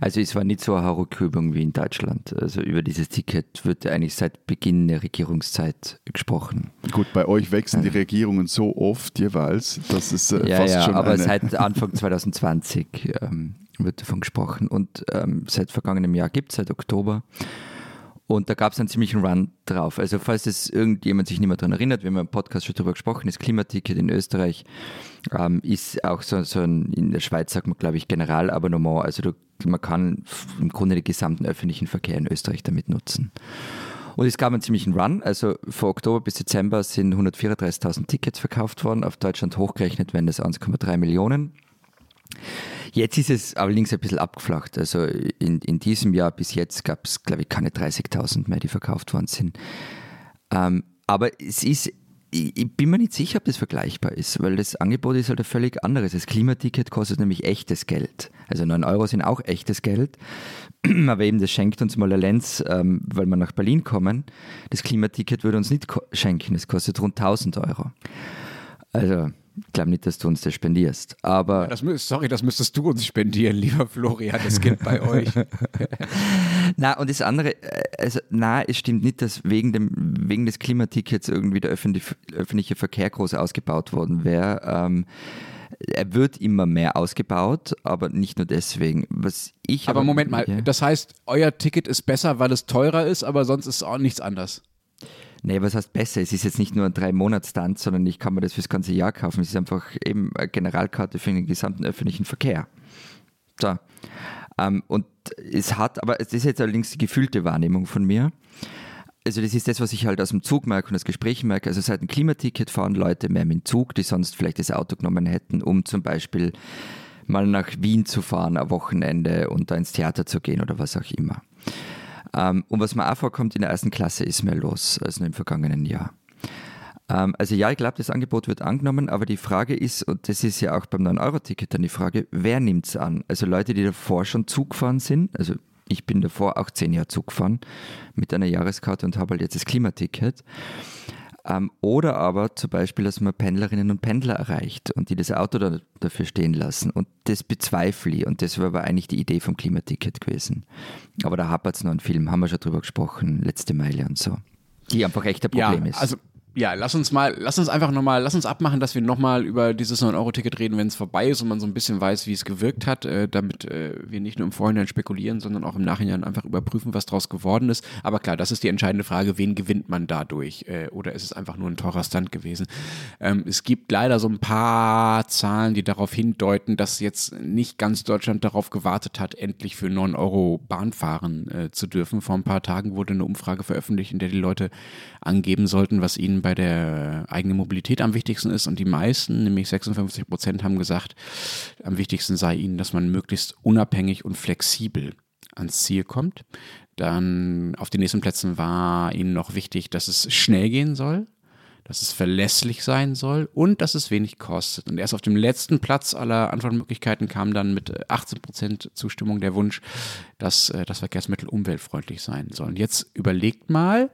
Also es war nicht so eine Hauruckübung wie in Deutschland. Also über dieses Ticket wird eigentlich seit Beginn der Regierungszeit gesprochen. Gut, bei euch wechseln die Regierungen so oft jeweils, dass es äh, ja, fast ja, schon aber seit Anfang 2020 ähm, wird davon gesprochen und ähm, seit vergangenem Jahr gibt es, seit Oktober. Und da gab es einen ziemlichen Run drauf. Also falls es irgendjemand sich nicht mehr daran erinnert, wir haben im Podcast schon darüber gesprochen, das Klimaticket in Österreich ähm, ist auch so, so ein, in der Schweiz sagt man, glaube ich, Generalabonnement. Also du, man kann im Grunde den gesamten öffentlichen Verkehr in Österreich damit nutzen. Und es gab einen ziemlichen Run. Also von Oktober bis Dezember sind 134.000 Tickets verkauft worden. Auf Deutschland hochgerechnet werden das 1,3 Millionen. Jetzt ist es allerdings ein bisschen abgeflacht. Also in, in diesem Jahr bis jetzt gab es, glaube ich, keine 30.000 mehr, die verkauft worden sind. Ähm, aber es ist, ich, ich, bin mir nicht sicher, ob das vergleichbar ist, weil das Angebot ist halt ein völlig anderes. Das Klimaticket kostet nämlich echtes Geld. Also 9 Euro sind auch echtes Geld. Aber eben, das schenkt uns mal der Lenz, ähm, weil wir nach Berlin kommen. Das Klimaticket würde uns nicht schenken, es kostet rund 1000 Euro. Also ich glaube nicht, dass du uns das spendierst. Aber das, sorry, das müsstest du uns spendieren, lieber Florian. Das geht bei euch. na, und das andere, äh, also, na, es stimmt nicht, dass wegen, dem, wegen des Klimatickets irgendwie der öffentliche, öffentliche Verkehr groß ausgebaut worden wäre. Ähm, er wird immer mehr ausgebaut, aber nicht nur deswegen. Was ich aber, aber Moment mal, ja. das heißt, euer Ticket ist besser, weil es teurer ist, aber sonst ist auch nichts anders. Nee, was heißt besser? Es ist jetzt nicht nur ein drei monats tanz sondern ich kann mir das fürs ganze Jahr kaufen. Es ist einfach eben eine Generalkarte für den gesamten öffentlichen Verkehr. So. Ähm, und es hat, aber es ist jetzt allerdings die gefühlte Wahrnehmung von mir. Also das ist das, was ich halt aus dem Zug merke und das Gespräch merke. Also seit dem Klimaticket fahren Leute mehr mit dem Zug, die sonst vielleicht das Auto genommen hätten, um zum Beispiel mal nach Wien zu fahren am Wochenende und da ins Theater zu gehen oder was auch immer. Ähm, und was mir auch vorkommt, in der ersten Klasse ist mehr los als nur im vergangenen Jahr. Ähm, also ja, ich glaube, das Angebot wird angenommen, aber die Frage ist, und das ist ja auch beim 9-Euro-Ticket dann die Frage, wer nimmt es an? Also Leute, die davor schon Zug gefahren sind, also ich bin davor auch zehn Jahre Zug gefahren mit einer Jahreskarte und habe halt jetzt das Klimaticket. Ähm, oder aber zum Beispiel, dass man Pendlerinnen und Pendler erreicht und die das Auto da, dafür stehen lassen. Und das bezweifle ich. Und das war aber eigentlich die Idee vom Klimaticket gewesen. Aber da hapert es noch einen Film, haben wir schon drüber gesprochen, letzte Meile und so. Die einfach echt ein Problem ja, ist. Also ja, lass uns mal, lass uns einfach nochmal, lass uns abmachen, dass wir nochmal über dieses 9-Euro-Ticket reden, wenn es vorbei ist und man so ein bisschen weiß, wie es gewirkt hat, äh, damit äh, wir nicht nur im Vorhinein spekulieren, sondern auch im Nachhinein einfach überprüfen, was daraus geworden ist. Aber klar, das ist die entscheidende Frage, wen gewinnt man dadurch? Äh, oder ist es einfach nur ein teurer Stand gewesen? Ähm, es gibt leider so ein paar Zahlen, die darauf hindeuten, dass jetzt nicht ganz Deutschland darauf gewartet hat, endlich für 9 Euro Bahn fahren äh, zu dürfen. Vor ein paar Tagen wurde eine Umfrage veröffentlicht, in der die Leute angeben sollten, was ihnen bei der eigenen Mobilität am wichtigsten ist. Und die meisten, nämlich 56 Prozent, haben gesagt, am wichtigsten sei ihnen, dass man möglichst unabhängig und flexibel ans Ziel kommt. Dann auf den nächsten Plätzen war ihnen noch wichtig, dass es schnell gehen soll dass es verlässlich sein soll und dass es wenig kostet. Und erst auf dem letzten Platz aller Antwortmöglichkeiten kam dann mit 18 Prozent Zustimmung der Wunsch, dass äh, das Verkehrsmittel umweltfreundlich sein soll. Jetzt überlegt mal,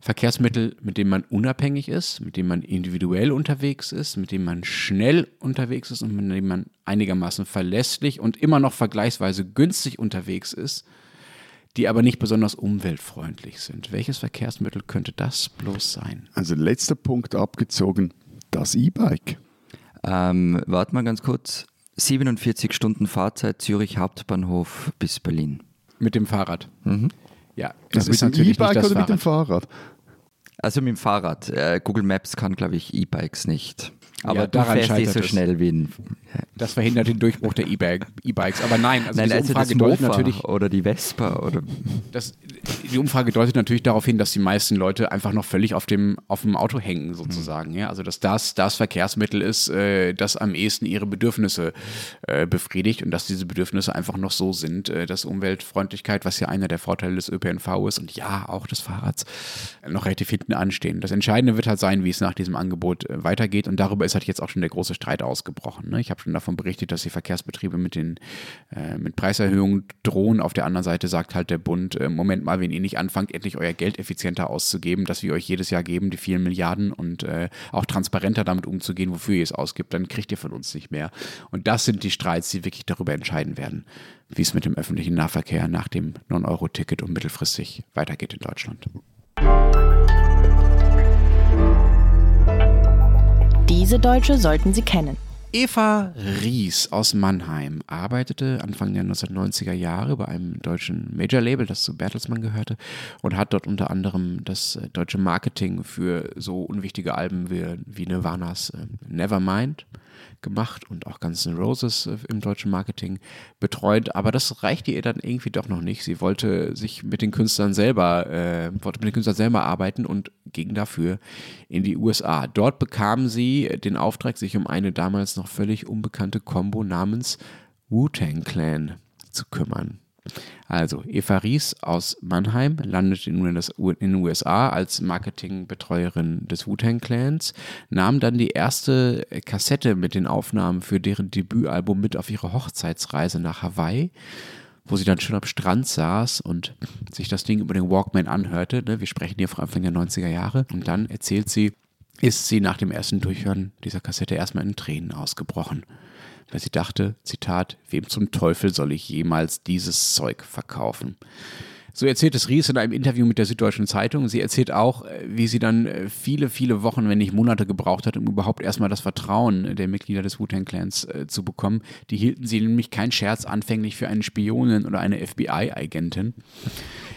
Verkehrsmittel, mit denen man unabhängig ist, mit denen man individuell unterwegs ist, mit denen man schnell unterwegs ist und mit denen man einigermaßen verlässlich und immer noch vergleichsweise günstig unterwegs ist die aber nicht besonders umweltfreundlich sind. Welches Verkehrsmittel könnte das bloß sein? Also letzter Punkt abgezogen, das E-Bike. Ähm, warte mal ganz kurz. 47 Stunden Fahrzeit Zürich Hauptbahnhof bis Berlin. Mit dem Fahrrad. Mhm. Ja, das also ist mit dem E-Bike oder Fahrrad. mit dem Fahrrad? Also mit dem Fahrrad. Äh, Google Maps kann, glaube ich, E-Bikes nicht. Aber ja, daran fährst nicht so es. schnell wie ein. Das verhindert den Durchbruch der E-Bikes. Aber nein, also nein, diese also Umfrage deutet natürlich. Oder die Vespa. Oder das, die Umfrage deutet natürlich darauf hin, dass die meisten Leute einfach noch völlig auf dem, auf dem Auto hängen, sozusagen. Ja? Also, dass das das Verkehrsmittel ist, äh, das am ehesten ihre Bedürfnisse äh, befriedigt und dass diese Bedürfnisse einfach noch so sind, äh, dass Umweltfreundlichkeit, was ja einer der Vorteile des ÖPNV ist und ja, auch des Fahrrads, noch relativ hinten anstehen. Das Entscheidende wird halt sein, wie es nach diesem Angebot äh, weitergeht und darüber ist halt jetzt auch schon der große Streit ausgebrochen. Ne? Ich habe schon davon berichtet, dass die Verkehrsbetriebe mit den äh, mit Preiserhöhungen drohen. Auf der anderen Seite sagt halt der Bund, äh, Moment mal, wenn ihr nicht anfangt, endlich euer Geld effizienter auszugeben, das wir euch jedes Jahr geben, die vielen Milliarden und äh, auch transparenter damit umzugehen, wofür ihr es ausgibt, dann kriegt ihr von uns nicht mehr. Und das sind die Streits, die wirklich darüber entscheiden werden, wie es mit dem öffentlichen Nahverkehr nach dem 9-Euro-Ticket und mittelfristig weitergeht in Deutschland. Diese Deutsche sollten Sie kennen. Eva Ries aus Mannheim arbeitete Anfang der 1990er Jahre bei einem deutschen Major-Label, das zu Bertelsmann gehörte, und hat dort unter anderem das äh, deutsche Marketing für so unwichtige Alben wie, Nirvanas äh, Nevermind gemacht und auch Guns N' Roses äh, im deutschen Marketing betreut. Aber das reichte ihr dann irgendwie doch noch nicht. Sie wollte sich mit den Künstlern selber, äh, wollte mit den Künstlern selber arbeiten und ging dafür in die USA. Dort bekam sie den Auftrag, sich um eine damals noch völlig unbekannte Combo namens Wu-Tang Clan zu kümmern. Also, Eva Ries aus Mannheim landet nun in, den USA als Marketingbetreuerin des Wu-Tang Clans, nahm dann die erste Kassette mit den Aufnahmen für deren Debütalbum mit auf ihre Hochzeitsreise nach Hawaii wo sie dann schön am Strand saß und sich das Ding über den Walkman anhörte. Ne? Wir sprechen hier von Anfang der 90er Jahre. Und dann erzählt sie, ist sie nach dem ersten Durchhören dieser Kassette erstmal in Tränen ausgebrochen weil sie dachte, Zitat, wem zum Teufel soll ich jemals dieses Zeug verkaufen? So erzählt es Ries in einem Interview mit der Süddeutschen Zeitung. Sie erzählt auch, äh, wie sie dann äh, viele, viele Wochen, wenn nicht Monate gebraucht hat, um überhaupt erstmal das Vertrauen der Mitglieder des Wu-Tang Clans äh, zu bekommen. Die hielten sie nämlich kein Scherz anfänglich für eine Spionin oder eine FBI-Agentin.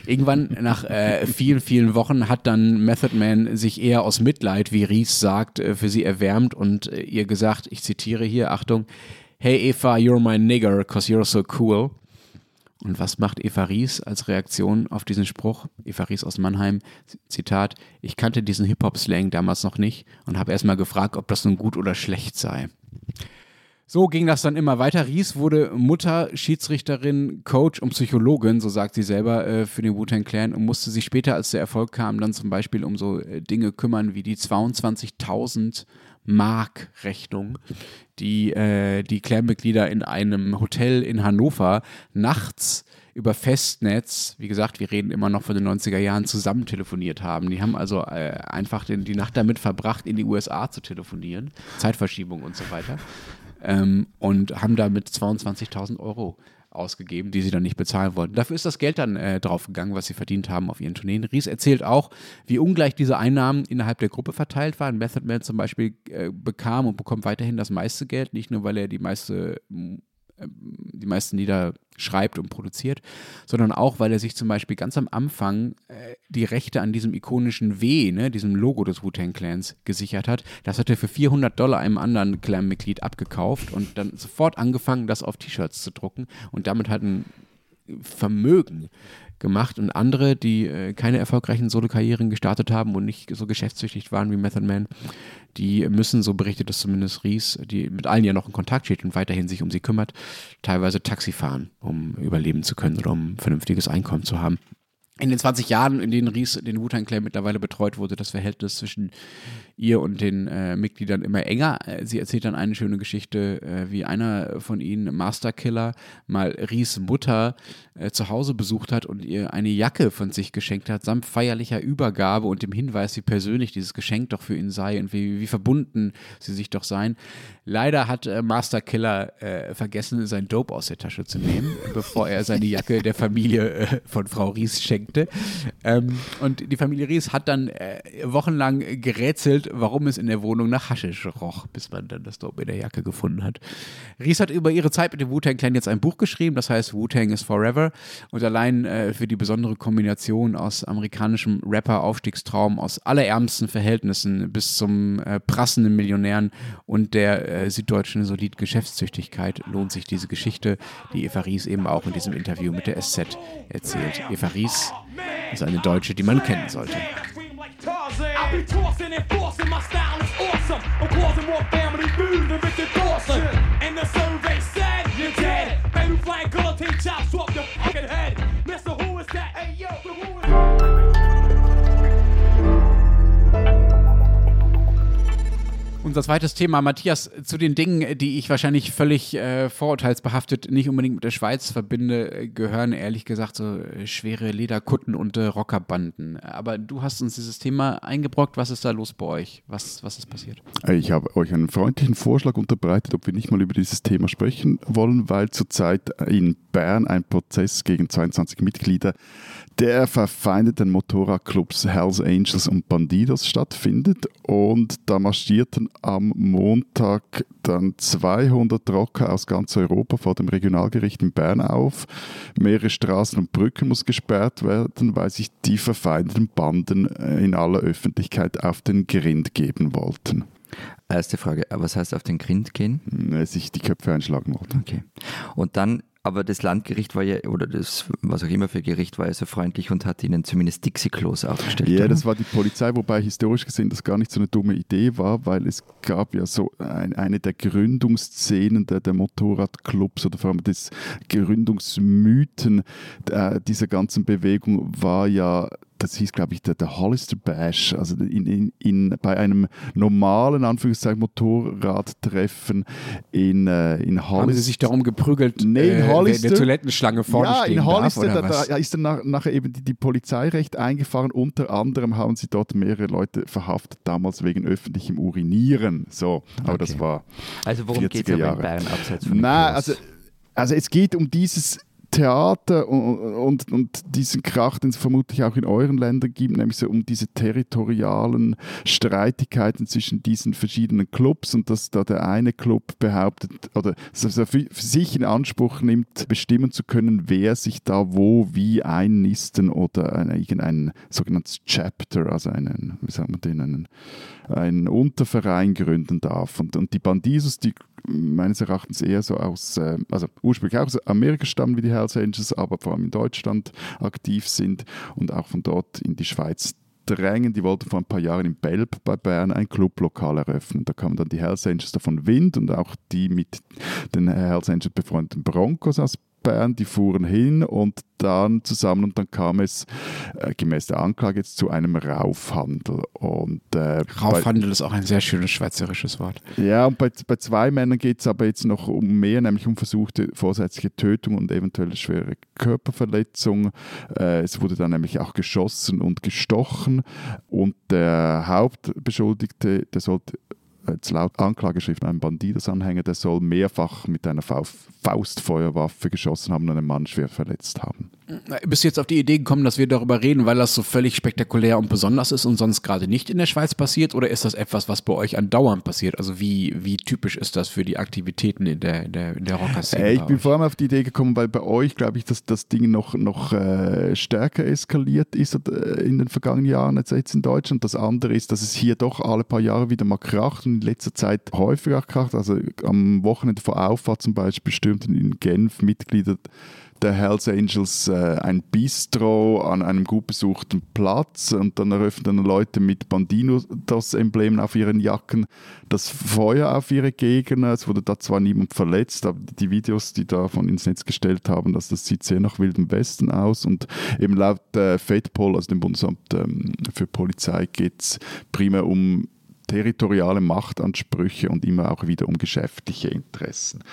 Irgendwann nach äh, vielen, vielen Wochen hat dann Method Man sich eher aus Mitleid, wie Ries sagt, äh, für sie erwärmt und ihr gesagt, ich zitiere hier, Achtung, Hey Eva, you're my nigger, cause you're so cool. Und was macht Eva Ries als Reaktion auf diesen Spruch? Eva Ries aus Mannheim, Zitat, ich kannte diesen Hip-Hop-Slang damals noch nicht und habe erstmal gefragt, ob das nun gut oder schlecht sei. So ging das dann immer weiter. Ries wurde Mutter, Schiedsrichterin, Coach und Psychologin, so sagt sie selber, äh, für den Wu-Tang Clan und musste sich später, als der Erfolg kam, dann zum Beispiel um so äh, Dinge kümmern wie die 22.000 Mark Rechnung, die äh, die Clan-Mitglieder in einem Hotel in Hannover nachts über Festnetz, wie gesagt, wir reden immer noch von den 90er Jahren, zusammen telefoniert haben. Die haben also äh, einfach den, die Nacht damit verbracht, in die USA zu telefonieren, Zeitverschiebung und so weiter, ähm, und haben damit 22.000 Euro ausgegeben, die sie dann nicht bezahlen wollten. Dafür ist das Geld dann äh, draufgegangen, was sie verdient haben auf ihren Tourneen. Ries erzählt auch, wie ungleich diese Einnahmen innerhalb der Gruppe verteilt waren. Method Man zum Beispiel äh, bekam und bekommt weiterhin das meiste Geld, nicht nur, weil er die meiste die meisten Lieder schreibt und produziert, sondern auch, weil er sich zum Beispiel ganz am Anfang äh, die Rechte an diesem ikonischen W, ne, diesem Logo des Wu-Tang Clans, gesichert hat. Das hat er für 400 Dollar einem anderen Clan-Mitglied abgekauft und dann sofort angefangen, das auf T-Shirts zu drucken und damit hat ein Vermögen gemacht und andere, die äh, keine erfolgreichen Solokarrieren gestartet haben und nicht so geschäftstüchtig waren wie Method Man, die müssen, so berichtet es zumindest Ries, die mit allen ja noch in Kontakt steht und weiterhin sich um sie kümmert, teilweise Taxi fahren, um überleben zu können oder um ein vernünftiges Einkommen zu haben in den 20 Jahren, in denen Ries den Wu-Tang Clan mittlerweile betreut wurde, das Verhältnis zwischen ihr und den äh, Mitgliedern immer enger. Äh, sie erzählt dann eine schöne Geschichte, äh, wie einer von ihnen, Masterkiller, mal Ries Mutter äh, zu Hause besucht hat und ihr eine Jacke von sich geschenkt hat, samt feierlicher Übergabe und dem Hinweis, wie persönlich dieses Geschenk doch für ihn sei und wie, wie verbunden sie sich doch seien. Leider hat äh, Masterkiller äh, vergessen, sein Dope aus der Tasche zu nehmen, bevor er seine Jacke der Familie von Frau Ries schenkte. Ähm, und die Familie Ries hat dann wochenlang gerätselt, warum es in der Wohnung nach Haschisch roch, bis man dann das Dope in der Jacke gefunden hat. Ries hat über ihre Zeit mit dem Wu-Tang Clan jetzt ein Buch geschrieben, das heißt Wu-Tang is Forever. Und allein äh, für die besondere Kombination aus amerikanischem Rapper-Aufstiegstraum aus allerärmsten Verhältnissen bis zum äh, prassenden Millionären und der äh, süddeutschen Solid-Geschäftstüchtigkeit lohnt sich diese Geschichte, die Eva Ries eben auch in diesem Interview mit der SZ erzählt. Eva Ries ist eine Deutsche, die man kennen sollte. I be tossing Unser zweites Thema, Matthias, zu den Dingen, die ich wahrscheinlich völlig äh, vorurteilsbehaftet nicht unbedingt mit der Schweiz verbinde, äh, gehören ehrlich gesagt so äh, schwere Lederkutten und äh, Rockerbanden. Aber du hast uns dieses Thema eingebrockt. Was ist da los bei euch? Was, was ist passiert? Ich habe euch einen freundlichen Vorschlag unterbreitet, ob wir nicht mal über dieses Thema sprechen wollen, weil zurzeit in Bern ein Prozess gegen 22 Mitglieder der verfeindeten Motorradclubs Hells Angels und Bandidos stattfindet. Und da marschierten am Montag dann 200 Rocker aus ganz Europa vor dem Regionalgericht in Bern auf. Mehrere Straßen und Brücken muss gesperrt werden, weil sich die verfeindeten Banden äh, in aller Öffentlichkeit auf den Grind geben wollten. Erste Frage, was heißt auf den Grind gehen? Äh, Sich die Köpfe einschlagen wollten. Okay. Und dann, aber das Landgericht war ja, oder das, was auch immer für Gericht, war ja so freundlich und hat ihnen zumindest Dixie-Klos aufgestellt. Ja, oder? das war die Polizei, wobei historisch gesehen das gar nicht so eine dumme Idee war, weil es gab ja so ein, eine der Gründungsszenen der, der Motorradclubs oder vor allem des Gründungsmythen äh, dieser ganzen Bewegung war ja das hieß, glaube ich, der, der Hollister Bash, also in, in, in, bei einem normalen, Anführungszeichen, Motorradtreffen in, äh, in Hollister. Haben sie sich darum geprügelt, Nee, in äh, Hollister- in der Toilettenschlange vorne ja, stehen in Hollister, darf, oder da, da ist dann nach, nachher eben die, die Polizei recht eingefahren. Unter anderem haben sie dort mehrere Leute verhaftet, damals wegen öffentlichem Urinieren. So, aber Okay. das war also worum geht es 40er aber in. Bayern abseits von Nein, also, also es geht um dieses Theater und, und, und diesen Krach, den es vermutlich auch in euren Ländern gibt, nämlich so um diese territorialen Streitigkeiten zwischen diesen verschiedenen Clubs und dass da der eine Club behauptet oder für, sich in Anspruch nimmt, bestimmen zu können, wer sich da wo wie einnisten oder ein, irgendein sogenanntes Chapter, also einen, wie sagt man den, einen, einen Unterverein gründen darf. Und, und die Bandisos, die meines Erachtens eher so aus, äh, also ursprünglich auch aus Amerika stammen wie die Hells Angels, aber vor allem in Deutschland aktiv sind und auch von dort in die Schweiz drängen. Die wollten vor ein paar Jahren in Belp bei Bern ein Clublokal eröffnen. Da kamen dann die Hells Angels davon Wind und auch die mit den Hells Angels befreundeten Broncos aus Bern, die fuhren hin und dann zusammen und dann kam es äh, gemäß der Anklage jetzt zu einem Raufhandel. Und, äh, bei- Raufhandel ist auch ein sehr schönes schweizerisches Wort. ja, und bei, bei zwei Männern geht es aber jetzt noch um mehr, nämlich um versuchte vorsätzliche Tötung und eventuelle schwere Körperverletzung. Äh, es wurde dann nämlich auch geschossen und gestochen. Und der Hauptbeschuldigte, der sollte jetzt laut Anklageschrift ein Bandidos-Anhänger, der soll mehrfach mit einer Fa Faustfeuerwaffe geschossen haben und einen Mann schwer verletzt haben. Bist du jetzt auf die Idee gekommen, dass wir darüber reden, weil das so völlig spektakulär und besonders ist und sonst gerade nicht in der Schweiz passiert? Oder ist das etwas, was bei euch andauernd passiert? Also wie, wie typisch ist das für die Aktivitäten in der, in der, in der Rocker-Szene? Äh, ich bin euch? vor allem auf die Idee gekommen, weil bei euch, glaube ich, dass das Ding noch, noch äh, stärker eskaliert ist äh, in den vergangenen Jahren als jetzt in Deutschland. Das andere ist, dass es hier doch alle paar Jahre wieder mal kracht und in letzter Zeit häufiger kracht. Also am Wochenende vor Auffahrt zum Beispiel stürmten in Genf Mitglieder der Hells Angels äh, ein Bistro an einem gut besuchten Platz und dann eröffnen Leute mit Bandino das Emblem auf ihren Jacken das Feuer auf ihre Gegner. Es wurde da zwar niemand verletzt, aber die Videos, die davon ins Netz gestellt haben, dass das sieht sehr nach Wildem Westen aus und eben laut äh, FEDPOL, also dem Bundesamt ähm, für Polizei, geht es primär um territoriale Machtansprüche und immer auch wieder um geschäftliche Interessen.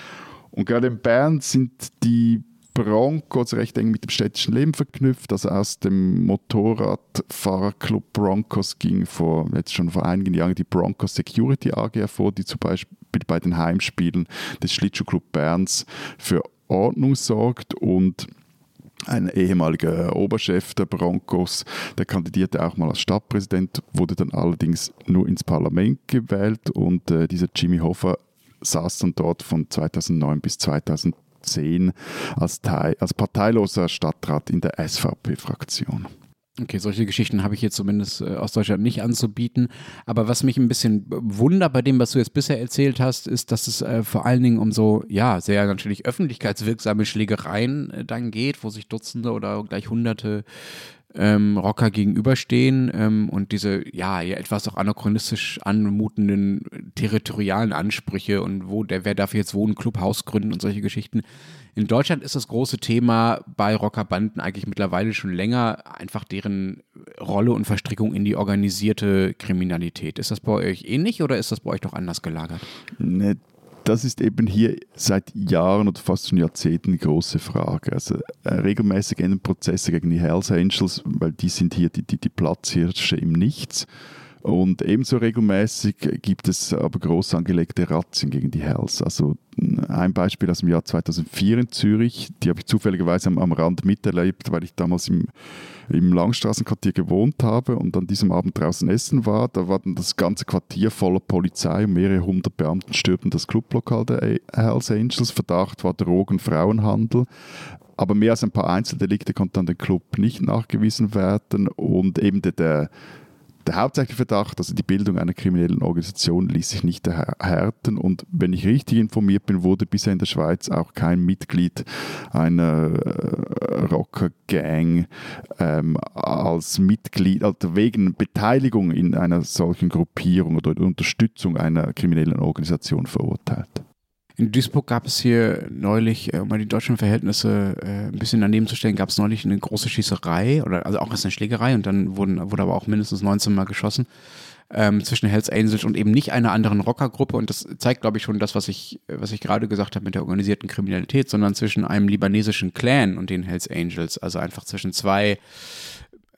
Und gerade in Bern sind die Broncos recht eng mit dem städtischen Leben verknüpft. Also aus dem Motorradfahrerclub Broncos ging vor, jetzt schon vor einigen Jahren die Broncos Security AG hervor, die zum Beispiel bei den Heimspielen des Schlittschuhclub Berns für Ordnung sorgt und ein ehemaliger Oberchef der Broncos, der kandidierte auch mal als Stadtpräsident, wurde dann allerdings nur ins Parlament gewählt und äh, dieser Jimmy Hoffa saß dann dort von 2009 bis 2010 als, Teil, als parteiloser Stadtrat in der SVP-Fraktion. Okay, solche Geschichten habe ich jetzt zumindest äh, aus Deutschland nicht anzubieten. Aber was mich ein bisschen wundert bei dem, was du jetzt bisher erzählt hast, ist, dass es äh, vor allen Dingen um so, ja, sehr natürlich öffentlichkeitswirksame Schlägereien äh, dann geht, wo sich Dutzende oder gleich Hunderte ähm, Rocker gegenüberstehen ähm, und diese ja, etwas auch anachronistisch anmutenden territorialen Ansprüche und wo der wer darf jetzt wohnen, Clubhaus gründen und solche Geschichten. In Deutschland ist das große Thema bei Rockerbanden eigentlich mittlerweile schon länger einfach deren Rolle und Verstrickung in die organisierte Kriminalität. Ist das bei euch ähnlich oder ist das bei euch doch anders gelagert? Ne, das ist eben hier seit Jahren oder fast schon Jahrzehnten eine große Frage. Also äh, regelmäßig enden Prozesse gegen die Hells Angels, weil die sind hier die, die, die Platzhirsche im Nichts. Und ebenso regelmäßig gibt es aber groß angelegte Razzien gegen die Hells. Also ein Beispiel aus dem Jahr 2004 in Zürich, die habe ich zufälligerweise am, am Rand miterlebt, weil ich damals im, im Langstraßenquartier gewohnt habe und an diesem Abend draußen essen war. Da war dann das ganze Quartier voller Polizei und mehrere hundert Beamten stürmten das Clublokal der Hells Angels. Verdacht war Drogen, Frauenhandel. Aber mehr als ein paar Einzeldelikte konnten an den Club nicht nachgewiesen werden und eben der, der der hauptsächliche Verdacht, also die Bildung einer kriminellen Organisation, ließ sich nicht erhärten. Und wenn ich richtig informiert bin, wurde bisher in der Schweiz auch kein Mitglied einer äh, Rocker-Gang ähm, als Mitglied, also wegen Beteiligung in einer solchen Gruppierung oder Unterstützung einer kriminellen Organisation verurteilt. In Duisburg gab es hier neulich, äh, um mal die deutschen Verhältnisse äh, ein bisschen daneben zu stellen, gab es neulich eine große Schießerei oder also auch erst eine Schlägerei und dann wurden, wurde aber auch mindestens 19 Mal geschossen ähm, zwischen Hells Angels und eben nicht einer anderen Rockergruppe. Und das zeigt, glaube ich, schon das, was ich, was ich gerade gesagt habe mit der organisierten Kriminalität, sondern zwischen einem libanesischen Clan und den Hells Angels, also einfach zwischen zwei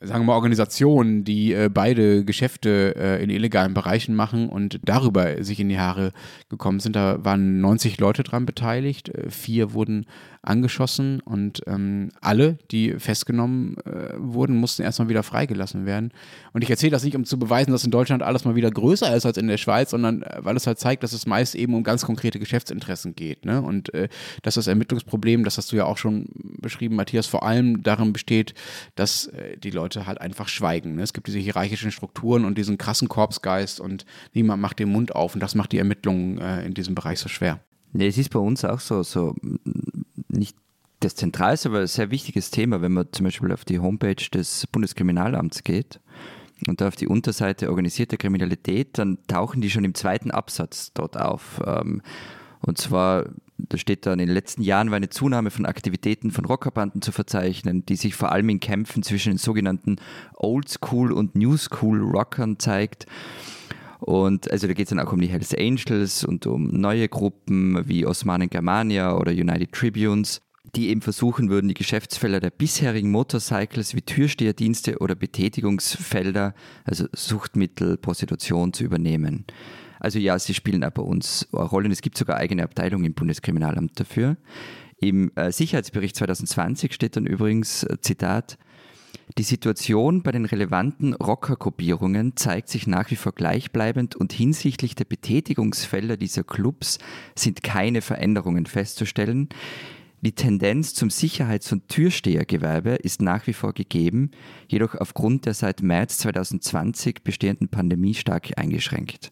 sagen wir mal, Organisationen, die äh, beide Geschäfte äh, in illegalen Bereichen machen und darüber sich in die Haare gekommen sind. Da waren 90 Leute dran beteiligt, äh, vier wurden angeschossen und ähm, alle, die festgenommen äh, wurden, mussten erstmal wieder freigelassen werden. Und ich erzähle das nicht, um zu beweisen, dass in Deutschland alles mal wieder größer ist als in der Schweiz, sondern äh, weil es halt zeigt, dass es meist eben um ganz konkrete Geschäftsinteressen geht. Ne? Und äh, dass das Ermittlungsproblem, das hast du ja auch schon beschrieben, Matthias, vor allem darin besteht, dass äh, die Leute halt einfach schweigen. Ne? Es gibt diese hierarchischen Strukturen und diesen krassen Korpsgeist und niemand macht den Mund auf und das macht die Ermittlungen äh, in diesem Bereich so schwer. Nee, es ist bei uns auch so, so nicht das Zentralste, aber ein sehr wichtiges Thema, wenn man zum Beispiel auf die Homepage des Bundeskriminalamts geht und da auf die Unterseite organisierte Kriminalität, dann tauchen die schon im zweiten Absatz dort auf. Ähm, und zwar, da steht dann, in den letzten Jahren war eine Zunahme von Aktivitäten von Rockerbanden zu verzeichnen, die sich vor allem in Kämpfen zwischen den sogenannten Oldschool und New School Rockern zeigt. Und also da geht es dann auch um die Hells Angels und um neue Gruppen wie Osmanen Germania oder United Tribunes, die eben versuchen würden, die Geschäftsfelder der bisherigen Motorcycles wie Türsteherdienste oder Betätigungsfelder, also Suchtmittel, Prostitution zu übernehmen. Also ja, sie spielen bei uns eine Rolle und es gibt sogar eigene Abteilungen im Bundeskriminalamt dafür. Im äh, Sicherheitsbericht 2020 steht dann übrigens, äh, Zitat, die Situation bei den relevanten Rockergruppierungen zeigt sich nach wie vor gleichbleibend und hinsichtlich der Betätigungsfelder dieser Clubs sind keine Veränderungen festzustellen. Die Tendenz zum Sicherheits- und Türstehergewerbe ist nach wie vor gegeben, jedoch aufgrund der seit März 2020 bestehenden Pandemie stark eingeschränkt.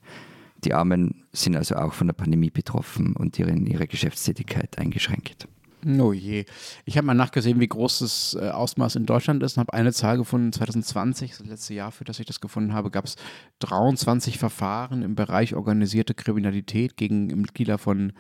Die Armen sind also auch von der Pandemie betroffen und in ihrer Geschäftstätigkeit eingeschränkt. Oh je. Ich habe mal nachgesehen, wie groß das äh, Ausmaß in Deutschland ist und habe eine Zahl gefunden. 2020, das letzte Jahr, für das ich das gefunden habe, gab es 23 Verfahren im Bereich organisierte Kriminalität gegen Mitglieder von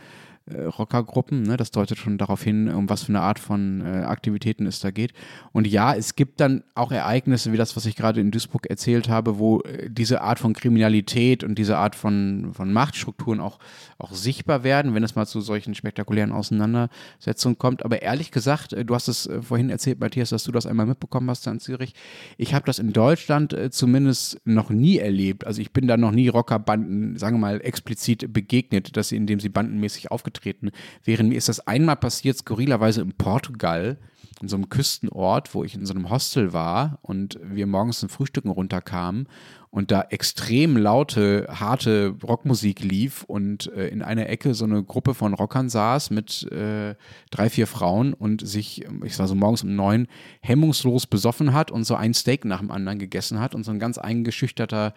äh, Rockergruppen. Ne? Das deutet schon darauf hin, um was für eine Art von äh, Aktivitäten es da geht. Und ja, es gibt dann auch Ereignisse wie das, was ich gerade in Duisburg erzählt habe, wo äh, diese Art von Kriminalität und diese Art von, von Machtstrukturen auch, auch sichtbar werden, wenn es mal zu solchen spektakulären Auseinandersetzungen kommt. Aber ehrlich gesagt, äh, du hast es äh, vorhin erzählt, Matthias, dass du das einmal mitbekommen hast in Zürich. Ich habe das in Deutschland äh, zumindest noch nie erlebt. Also ich bin da noch nie Rockerbanden, sagen wir mal, explizit begegnet, dass sie, indem sie bandenmäßig aufgetreten aufgetreten wären. Mir ist das einmal passiert, skurrilerweise in Portugal, in so einem Küstenort, wo ich in so einem Hostel war und wir morgens zum Frühstücken runterkamen und da extrem laute, harte Rockmusik lief und äh, in einer Ecke so eine Gruppe von Rockern saß mit äh, drei, vier Frauen und sich, ich war so morgens um neun, hemmungslos besoffen hat und so ein Steak nach dem anderen gegessen hat und so ein ganz eingeschüchterter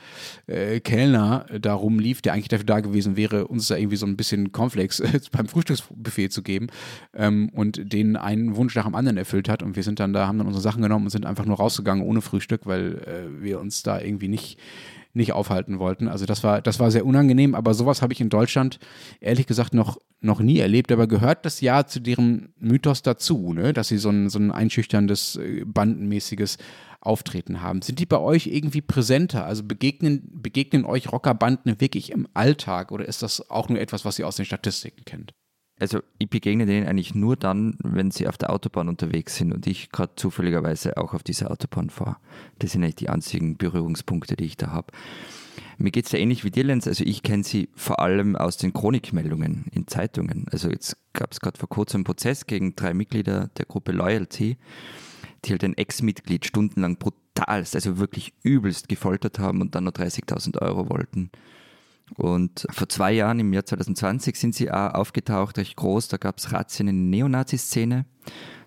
äh, Kellner da rumlief, der eigentlich dafür da gewesen wäre, uns da irgendwie so ein bisschen Cornflakes beim Frühstücksbuffet zu geben ähm, und denen einen Wunsch nach dem anderen erfüllt hat und wir sind dann da, haben dann unsere Sachen genommen und sind einfach nur rausgegangen ohne Frühstück, weil äh, wir uns da irgendwie nicht nicht aufhalten wollten. Also das war, das war sehr unangenehm, aber sowas habe ich in Deutschland ehrlich gesagt noch, noch nie erlebt. Aber gehört das ja zu deren Mythos dazu, ne? dass sie so ein, so ein einschüchterndes, äh, bandenmäßiges Auftreten haben. Sind die bei euch irgendwie präsenter? Also begegnen, begegnen euch Rockerbanden wirklich im Alltag oder ist das auch nur etwas, was ihr aus den Statistiken kennt? Also ich begegne denen eigentlich nur dann, wenn sie auf der Autobahn unterwegs sind und ich gerade zufälligerweise auch auf dieser Autobahn fahre. Das sind eigentlich die einzigen Berührungspunkte, die ich da habe. Mir geht es ja ähnlich wie dir, Lenz. Also ich kenne sie vor allem aus den Chronikmeldungen in Zeitungen. Also jetzt gab es gerade vor kurzem einen Prozess gegen drei Mitglieder der Gruppe Loyalty, die halt ein Ex-Mitglied stundenlang brutalst, also wirklich übelst gefoltert haben und dann nur 30.000 Euro wollten. Und vor zwei Jahren, im Jahr 2020, sind sie auch aufgetaucht, recht groß. Da gab es Razzien in der Neonazi-Szene.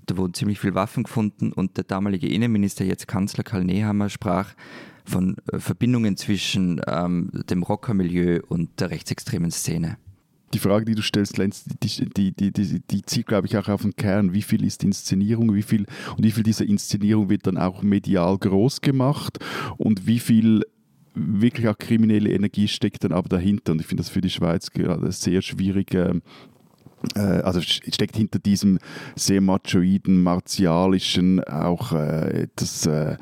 Da wurden ziemlich viele Waffen gefunden und der damalige Innenminister, jetzt Kanzler Karl Nehammer, sprach von äh, Verbindungen zwischen ähm, dem Rockermilieu und der rechtsextremen Szene. Die Frage, die du stellst, Lenz, die, die, die, die, zielt, glaube ich, auch auf den Kern. Wie viel ist Inszenierung, wie viel und wie viel dieser Inszenierung wird dann auch medial groß gemacht und wie viel wirklich auch kriminelle Energie steckt dann aber dahinter. Und ich finde das für die Schweiz gerade sehr schwierig. Ähm, äh, also steckt hinter diesem sehr machoiden, martialischen, auch äh, etwas äh, äh,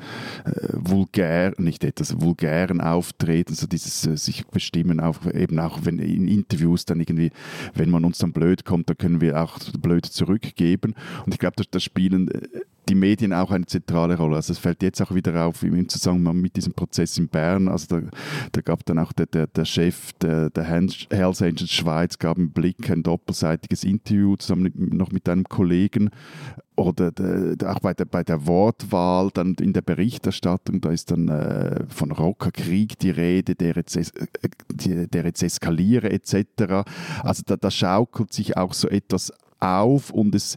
vulgär, nicht etwas vulgären Auftreten, so dieses äh, sich bestimmen, auch eben auch wenn in Interviews dann irgendwie, wenn man uns dann blöd kommt, dann können wir auch blöd zurückgeben. Und ich glaube, das spielen äh, die Medien auch eine zentrale Rolle. Also es fällt jetzt auch wieder auf im Zusammenhang mit diesem Prozess in Bern. Also da, da gab dann auch der, der, der Chef der, der Hells Angels Schweiz gab einen Blick, ein doppelseitiges Interview zusammen mit, noch mit einem Kollegen oder de, auch bei der, bei der Wortwahl, dann in der Berichterstattung, da ist dann äh, von Rockerkrieg die Rede, der jetzt, äh, der jetzt eskaliere etc. Also da, da schaukelt sich auch so etwas auf und es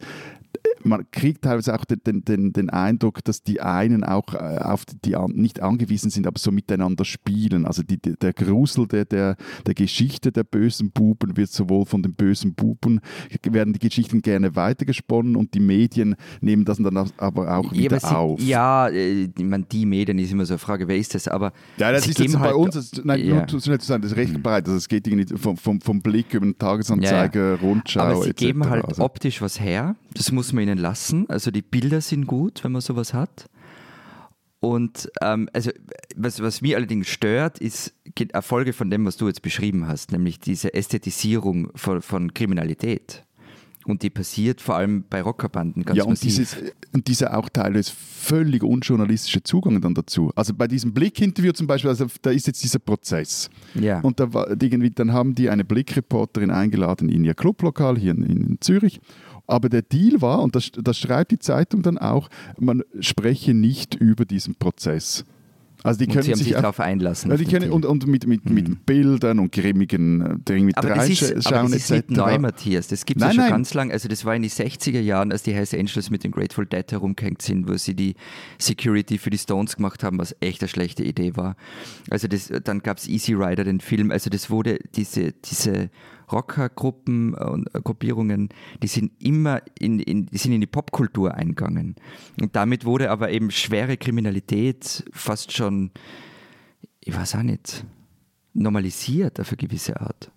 man kriegt teilweise auch den, den, den Eindruck, dass die einen auch äh, auf die, nicht angewiesen sind, aber so miteinander spielen. Also die, der Grusel der, der, der Geschichte der bösen Buben wird sowohl von den bösen Buben, werden die Geschichten gerne weitergesponnen und die Medien nehmen das dann aber auch wieder ja, auf. ja, äh, ich meine, die Medien ist immer so eine Frage, wer ist das? Aber ja, das ist jetzt halt bei uns, das, nein, ja. nur zu schnell zu sagen, das ist recht breit. Also es geht irgendwie vom, vom, vom Blick über den Tagesanzeiger, ja, Rundschau. Aber sie etc. geben halt also. optisch was her. Das muss man ihnen lassen. Also die Bilder sind gut, wenn man sowas hat. Und ähm, also was, was mir allerdings stört, ist Erfolge von dem, was du jetzt beschrieben hast, nämlich diese Ästhetisierung von, von Kriminalität. Und die passiert vor allem bei Rockerbanden ganz ja, und massiv. Dieses, und dieser auch teilweise völlig unjournalistische Zugang dann dazu. Also bei diesem Blick-Interview zum Beispiel, also da ist jetzt dieser Prozess. Ja. Und da war, irgendwie, dann haben die eine Blick-Reporterin eingeladen in ihr Clublokal hier in, in Zürich aber der Deal war, und das, das schreibt die Zeitung dann auch, man spreche nicht über diesen Prozess. Also die können und sie haben sich, sich darauf einlassen. Ja, die können, und, und mit, mit, hm. mit Bildern und grimmigen Ding mit aber das ist, aber das ist nicht neu, Matthias. Das gibt es ja schon nein. ganz lang. Also das war in den 60er Jahren, als die Hells Angels mit den Grateful Dead herumgehängt sind, wo sie die Security für die Stones gemacht haben, was echt eine schlechte Idee war. Also das, dann gab es Easy Rider, den Film. Also das wurde, diese, diese Rockergruppen und äh, Gruppierungen, die sind immer in, in, die sind in die Popkultur eingegangen. Und damit wurde aber eben schwere Kriminalität fast schon, ich weiß auch nicht, normalisiert auf eine gewisse Art.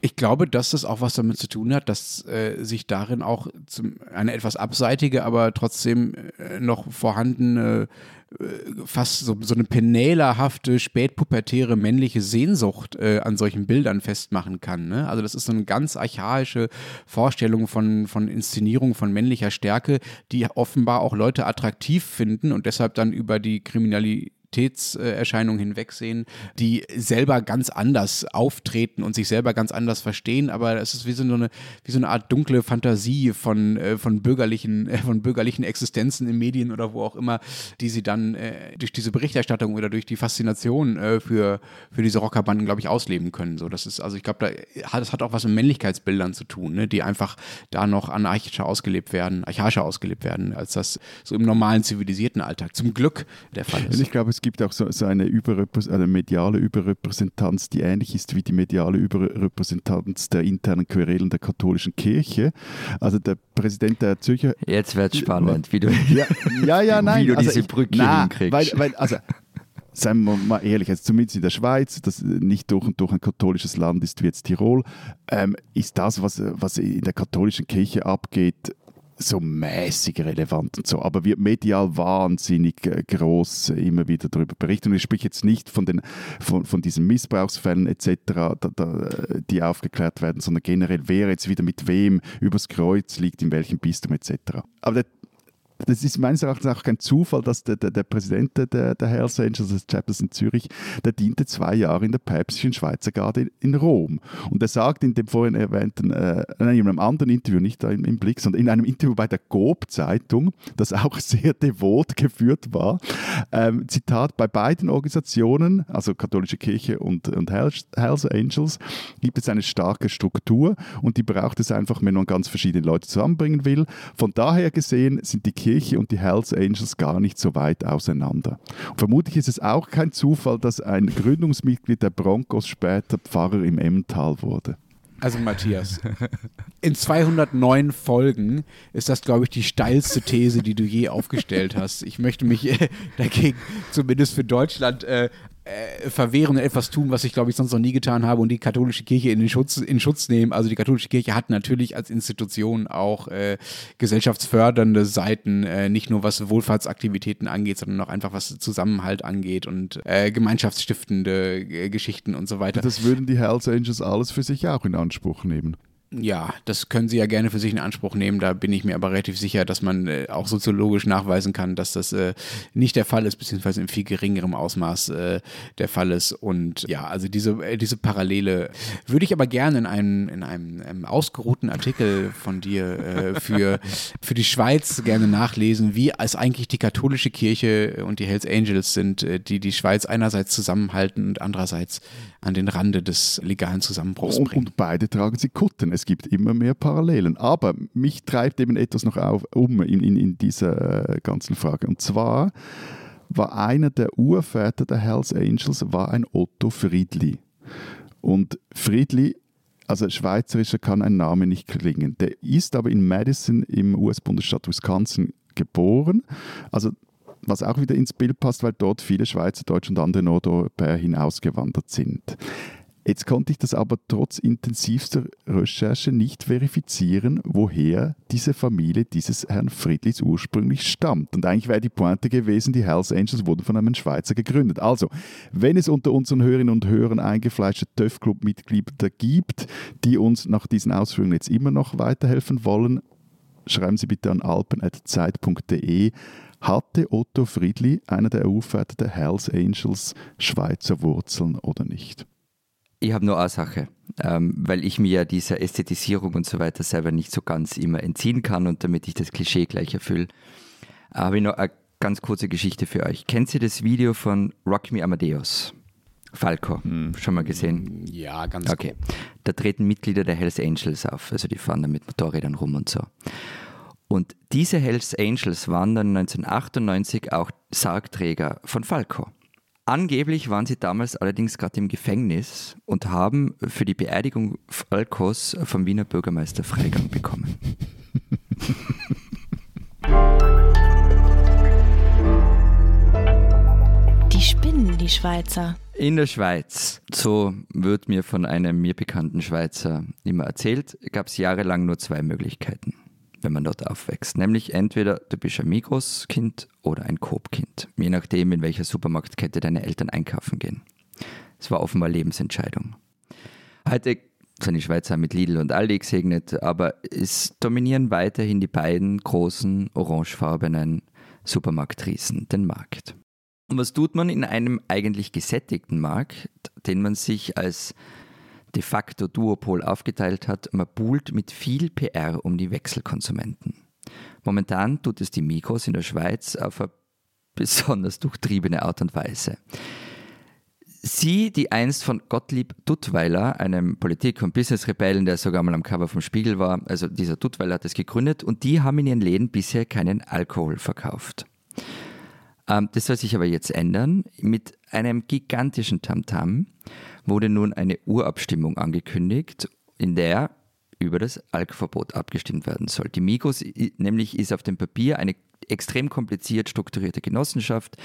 Ich glaube, dass das auch was damit zu tun hat, dass äh, sich darin auch zum, eine etwas abseitige, aber trotzdem äh, noch vorhandene, äh, fast so, so eine penälerhafte, spätpubertäre männliche Sehnsucht äh, an solchen Bildern festmachen kann. Ne? Also das ist so eine ganz archaische Vorstellung von, von Inszenierung von männlicher Stärke, die offenbar auch Leute attraktiv finden und deshalb dann über die Kriminalität Identitätserscheinungen hinwegsehen, die selber ganz anders auftreten und sich selber ganz anders verstehen, aber es ist wie so eine, wie so eine Art dunkle Fantasie von, äh, von, bürgerlichen, äh, von bürgerlichen Existenzen in Medien oder wo auch immer, die sie dann äh, durch diese Berichterstattung oder durch die Faszination für, für diese Rockerbanden, glaube ich, ausleben können. So, das ist, also ich glaube, da hat, das hat auch was mit Männlichkeitsbildern zu tun, ne, die einfach da noch anarchischer ausgelebt werden, archaischer ausgelebt werden, als das so im normalen zivilisierten Alltag zum Glück der Fall ist. Ich glaube, es gibt auch so, so eine, Überrepräs eine mediale Überrepräsentanz, die ähnlich ist wie die mediale Überrepräsentanz der internen Querelen der katholischen Kirche. Also der Präsident der Zürcher. Jetzt wird es spannend, wie du, ja, ja, ja, nein, wie du also diese ich, Brücke na, hinkriegst. Weil, weil, also, seien wir mal ehrlich, also zumindest in der Schweiz, das nicht durch und durch ein katholisches Land ist wie jetzt Tirol, ähm, ist das, was, was in der katholischen Kirche abgeht, so mäßig relevant und so, aber wird medial wahnsinnig äh, groß immer wieder darüber berichtet. Und ich spreche jetzt nicht von, den, von, von diesen Missbrauchsfällen etc., da, da, die aufgeklärt werden, sondern generell, wer jetzt wieder mit wem übers Kreuz liegt, in welchem Bistum etc. Aber der das ist meines Erachtens auch kein Zufall, dass der, der, der Präsident der, der Hells Angels des Chapters in Zürich, der diente zwei Jahre in der päpstlichen Schweizer Garde in, in Rom. Und er sagt in dem vorhin erwähnten, äh, in einem anderen Interview, nicht im, im Blick, sondern in einem Interview bei der Gob-Zeitung, das auch sehr devot geführt war, ähm, Zitat, bei beiden Organisationen, also katholische Kirche und, und Hells, Hells Angels, gibt es eine starke Struktur und die braucht es einfach, wenn man ganz verschiedene Leute zusammenbringen will. Von daher gesehen sind die Kirche und die Hells Angels gar nicht so weit auseinander. Und vermutlich ist es auch kein Zufall, dass ein Gründungsmitglied der Broncos später Pfarrer im Emmental wurde. Also Matthias, in 209 Folgen ist das, glaube ich, die steilste These, die du je aufgestellt hast. Ich möchte mich äh, dagegen zumindest für Deutschland äh, äh, verwehren und etwas tun, was ich, glaube ich, sonst noch nie getan habe und die katholische Kirche in, den Schutz, in Schutz nehmen. Also die katholische Kirche hat natürlich als Institution auch äh, gesellschaftsfördernde Seiten, äh, nicht nur was Wohlfahrtsaktivitäten angeht, sondern auch einfach was Zusammenhalt angeht und äh, gemeinschaftsstiftende äh, Geschichten und so weiter. Das würden die Hells Angels alles für sich auch in Anspruch nehmen. Ja, das können Sie ja gerne für sich in Anspruch nehmen. Da bin ich mir aber relativ sicher, dass man äh, auch soziologisch nachweisen kann, dass das äh, nicht der Fall ist, beziehungsweise in viel geringerem Ausmaß äh, der Fall ist. Und ja, also diese, äh, diese Parallele würde ich aber gerne in einem, in einem, einem ausgeruhten Artikel von dir äh, für, für die Schweiz gerne nachlesen, wie es eigentlich die katholische Kirche und die Hells Angels sind, äh, die die Schweiz einerseits zusammenhalten und andererseits an den Rande des legalen Zusammenbruchs und, bringen. und beide tragen sie Kutten. Es gibt immer mehr Parallelen. Aber mich treibt eben etwas noch auf, um in, in, in dieser äh, ganzen Frage. Und zwar war einer der Urväter der Hells Angels war ein Otto Friedli. Und Friedli, also schweizerischer kann ein Name nicht klingen. Der ist aber in Madison im US-Bundesstaat Wisconsin geboren. Also was auch wieder ins Bild passt, weil dort viele Schweizer, Deutsche und andere Nordeuropäer hinausgewandert sind. Jetzt konnte ich das aber trotz intensivster Recherche nicht verifizieren, woher diese Familie dieses Herrn Friedlis ursprünglich stammt. Und eigentlich wäre die Pointe gewesen, die Hells Angels wurden von einem Schweizer gegründet. Also, wenn es unter unseren Hörerinnen und Hörern eingefleischte TÜV-Club-Mitglieder gibt, die uns nach diesen Ausführungen jetzt immer noch weiterhelfen wollen, schreiben Sie bitte an alpen.zeit.de. Hatte Otto Friedli, einer der Urväter der Hells Angels, Schweizer Wurzeln oder nicht? Ich habe nur eine Sache, ähm, weil ich mir ja dieser Ästhetisierung und so weiter selber nicht so ganz immer entziehen kann und damit ich das Klischee gleich erfülle, habe ich noch eine ganz kurze Geschichte für euch. Kennt ihr das Video von Rock Me Amadeus? Falco, schon mal gesehen? Ja, ganz Okay. Da treten Mitglieder der Hells Angels auf, also die fahren da mit Motorrädern rum und so. Und diese Hells Angels waren dann 1998 auch Sargträger von Falco. Angeblich waren sie damals allerdings gerade im Gefängnis und haben für die Beerdigung Falkos vom Wiener Bürgermeister Freigang bekommen. Die spinnen, die Schweizer. In der Schweiz, so wird mir von einem mir bekannten Schweizer immer erzählt, gab es jahrelang nur zwei Möglichkeiten wenn man dort aufwächst. Nämlich entweder du bist ein Migros-Kind oder ein Coop-Kind, je nachdem, in welcher Supermarktkette deine Eltern einkaufen gehen. Es war offenbar Lebensentscheidung. Heute sind die Schweizer mit Lidl und Aldi gesegnet, aber es dominieren weiterhin die beiden großen orangefarbenen Supermarktriesen den Markt. Und was tut man in einem eigentlich gesättigten Markt, den man sich als de facto Duopol aufgeteilt hat, man buhlt mit viel PR um die Wechselkonsumenten. Momentan tut es die Migros in der Schweiz auf eine besonders durchtriebene Art und Weise. Sie, die einst von Gottlieb Duttweiler, einem Politik- und Business-Rebellen, der sogar mal am Cover vom Spiegel war, also dieser Duttweiler hat es gegründet und die haben in ihren Läden bisher keinen Alkohol verkauft. Ähm, das soll sich aber jetzt ändern mit einem gigantischen Tamtam. -Tam wurde nun eine Urabstimmung angekündigt, in der über das Alkverbot abgestimmt werden soll. Die Migos nämlich ist auf dem Papier eine extrem kompliziert strukturierte Genossenschaft,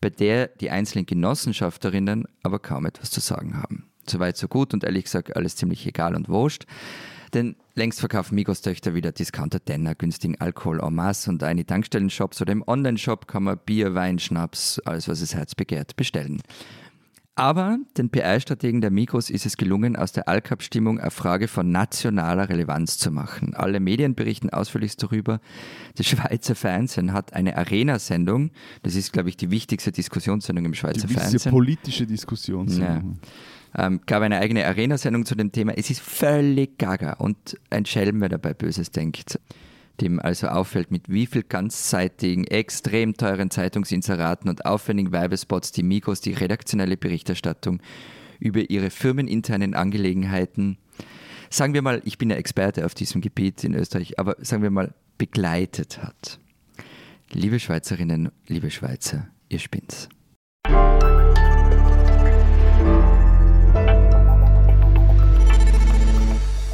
bei der die einzelnen Genossenschafterinnen aber kaum etwas zu sagen haben. Soweit so gut und ehrlich gesagt alles ziemlich egal und wurscht. Denn längst verkaufen Migos-Töchter wieder Discounter Denner, günstigen Alkohol en masse und eine Tankstellen-Shops oder im Online-Shop kann man Bier, Wein, Schnaps, alles was das Herz begehrt, bestellen. Aber den PR-Strategen der Migros ist es gelungen, aus der Alk-Abstimmung eine Frage von nationaler Relevanz zu machen. Alle Medien berichten ausführlich darüber. Das Schweizer Fernsehen hat eine Arena-Sendung. Das ist, glaube ich, die wichtigste Diskussionssendung im Schweizer die Fernsehen. politische Diskussionssendung. Ja. Ähm, gab eine eigene Arena-Sendung zu dem Thema. Es ist völlig gaga und ein Schelm, wer dabei Böses denkt dem also auffällt, mit wie viel ganzseitigen, extrem teuren Zeitungsinseraten und aufwendigen Werbespots die Migros die redaktionelle Berichterstattung über ihre firmeninternen Angelegenheiten, sagen wir mal, ich bin ja Experte auf diesem Gebiet in Österreich, aber sagen wir mal, begleitet hat. Liebe Schweizerinnen, liebe Schweizer, ihr spinnt's.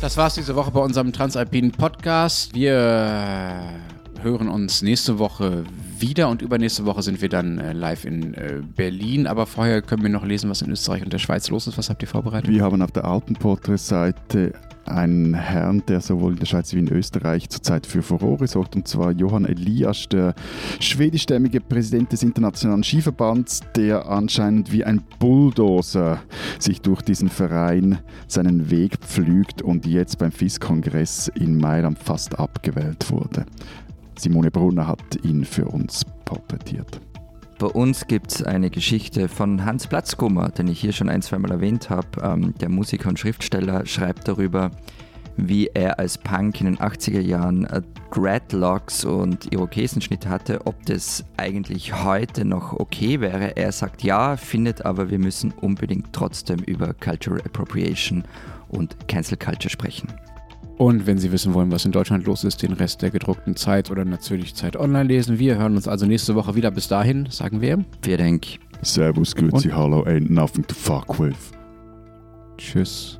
Das war's diese Woche bei unserem Transalpinen Podcast. Wir äh, hören uns nächste Woche wieder und übernächste Woche sind wir dann äh, live in äh, Berlin. Aber vorher können wir noch lesen, was in Österreich und der Schweiz los ist. Was habt ihr vorbereitet? Wir haben auf der Alpenportrait-Seite einen Herrn, der sowohl in der Schweiz wie in Österreich zurzeit für Furore sorgt, und zwar Johann Elias, der schwedischstämmige Präsident des Internationalen Skiverbands, der anscheinend wie ein Bulldozer sich durch diesen Verein seinen Weg pflügt und jetzt beim FIS-Kongress in Mailand fast abgewählt wurde. Simone Brunner hat ihn für uns porträtiert. Bei uns gibt es eine Geschichte von Hans Platzkummer, den ich hier schon ein, zweimal erwähnt habe. Ähm, der Musiker und Schriftsteller schreibt darüber, wie er als Punk in den 80er Jahren äh, Dreadlocks und Irokesenschnitt hatte, ob das eigentlich heute noch okay wäre. Er sagt ja, findet aber, wir müssen unbedingt trotzdem über Cultural Appropriation und Cancel Culture sprechen. Und wenn Sie wissen wollen, was in Deutschland los ist, den Rest der gedruckten Zeit oder natürlich Zeit online lesen. Wir hören uns also nächste Woche wieder. Bis dahin sagen wir. Wir denk. Servus, Grüezi, Hallo, ain't nothing to fuck with. Tschüss.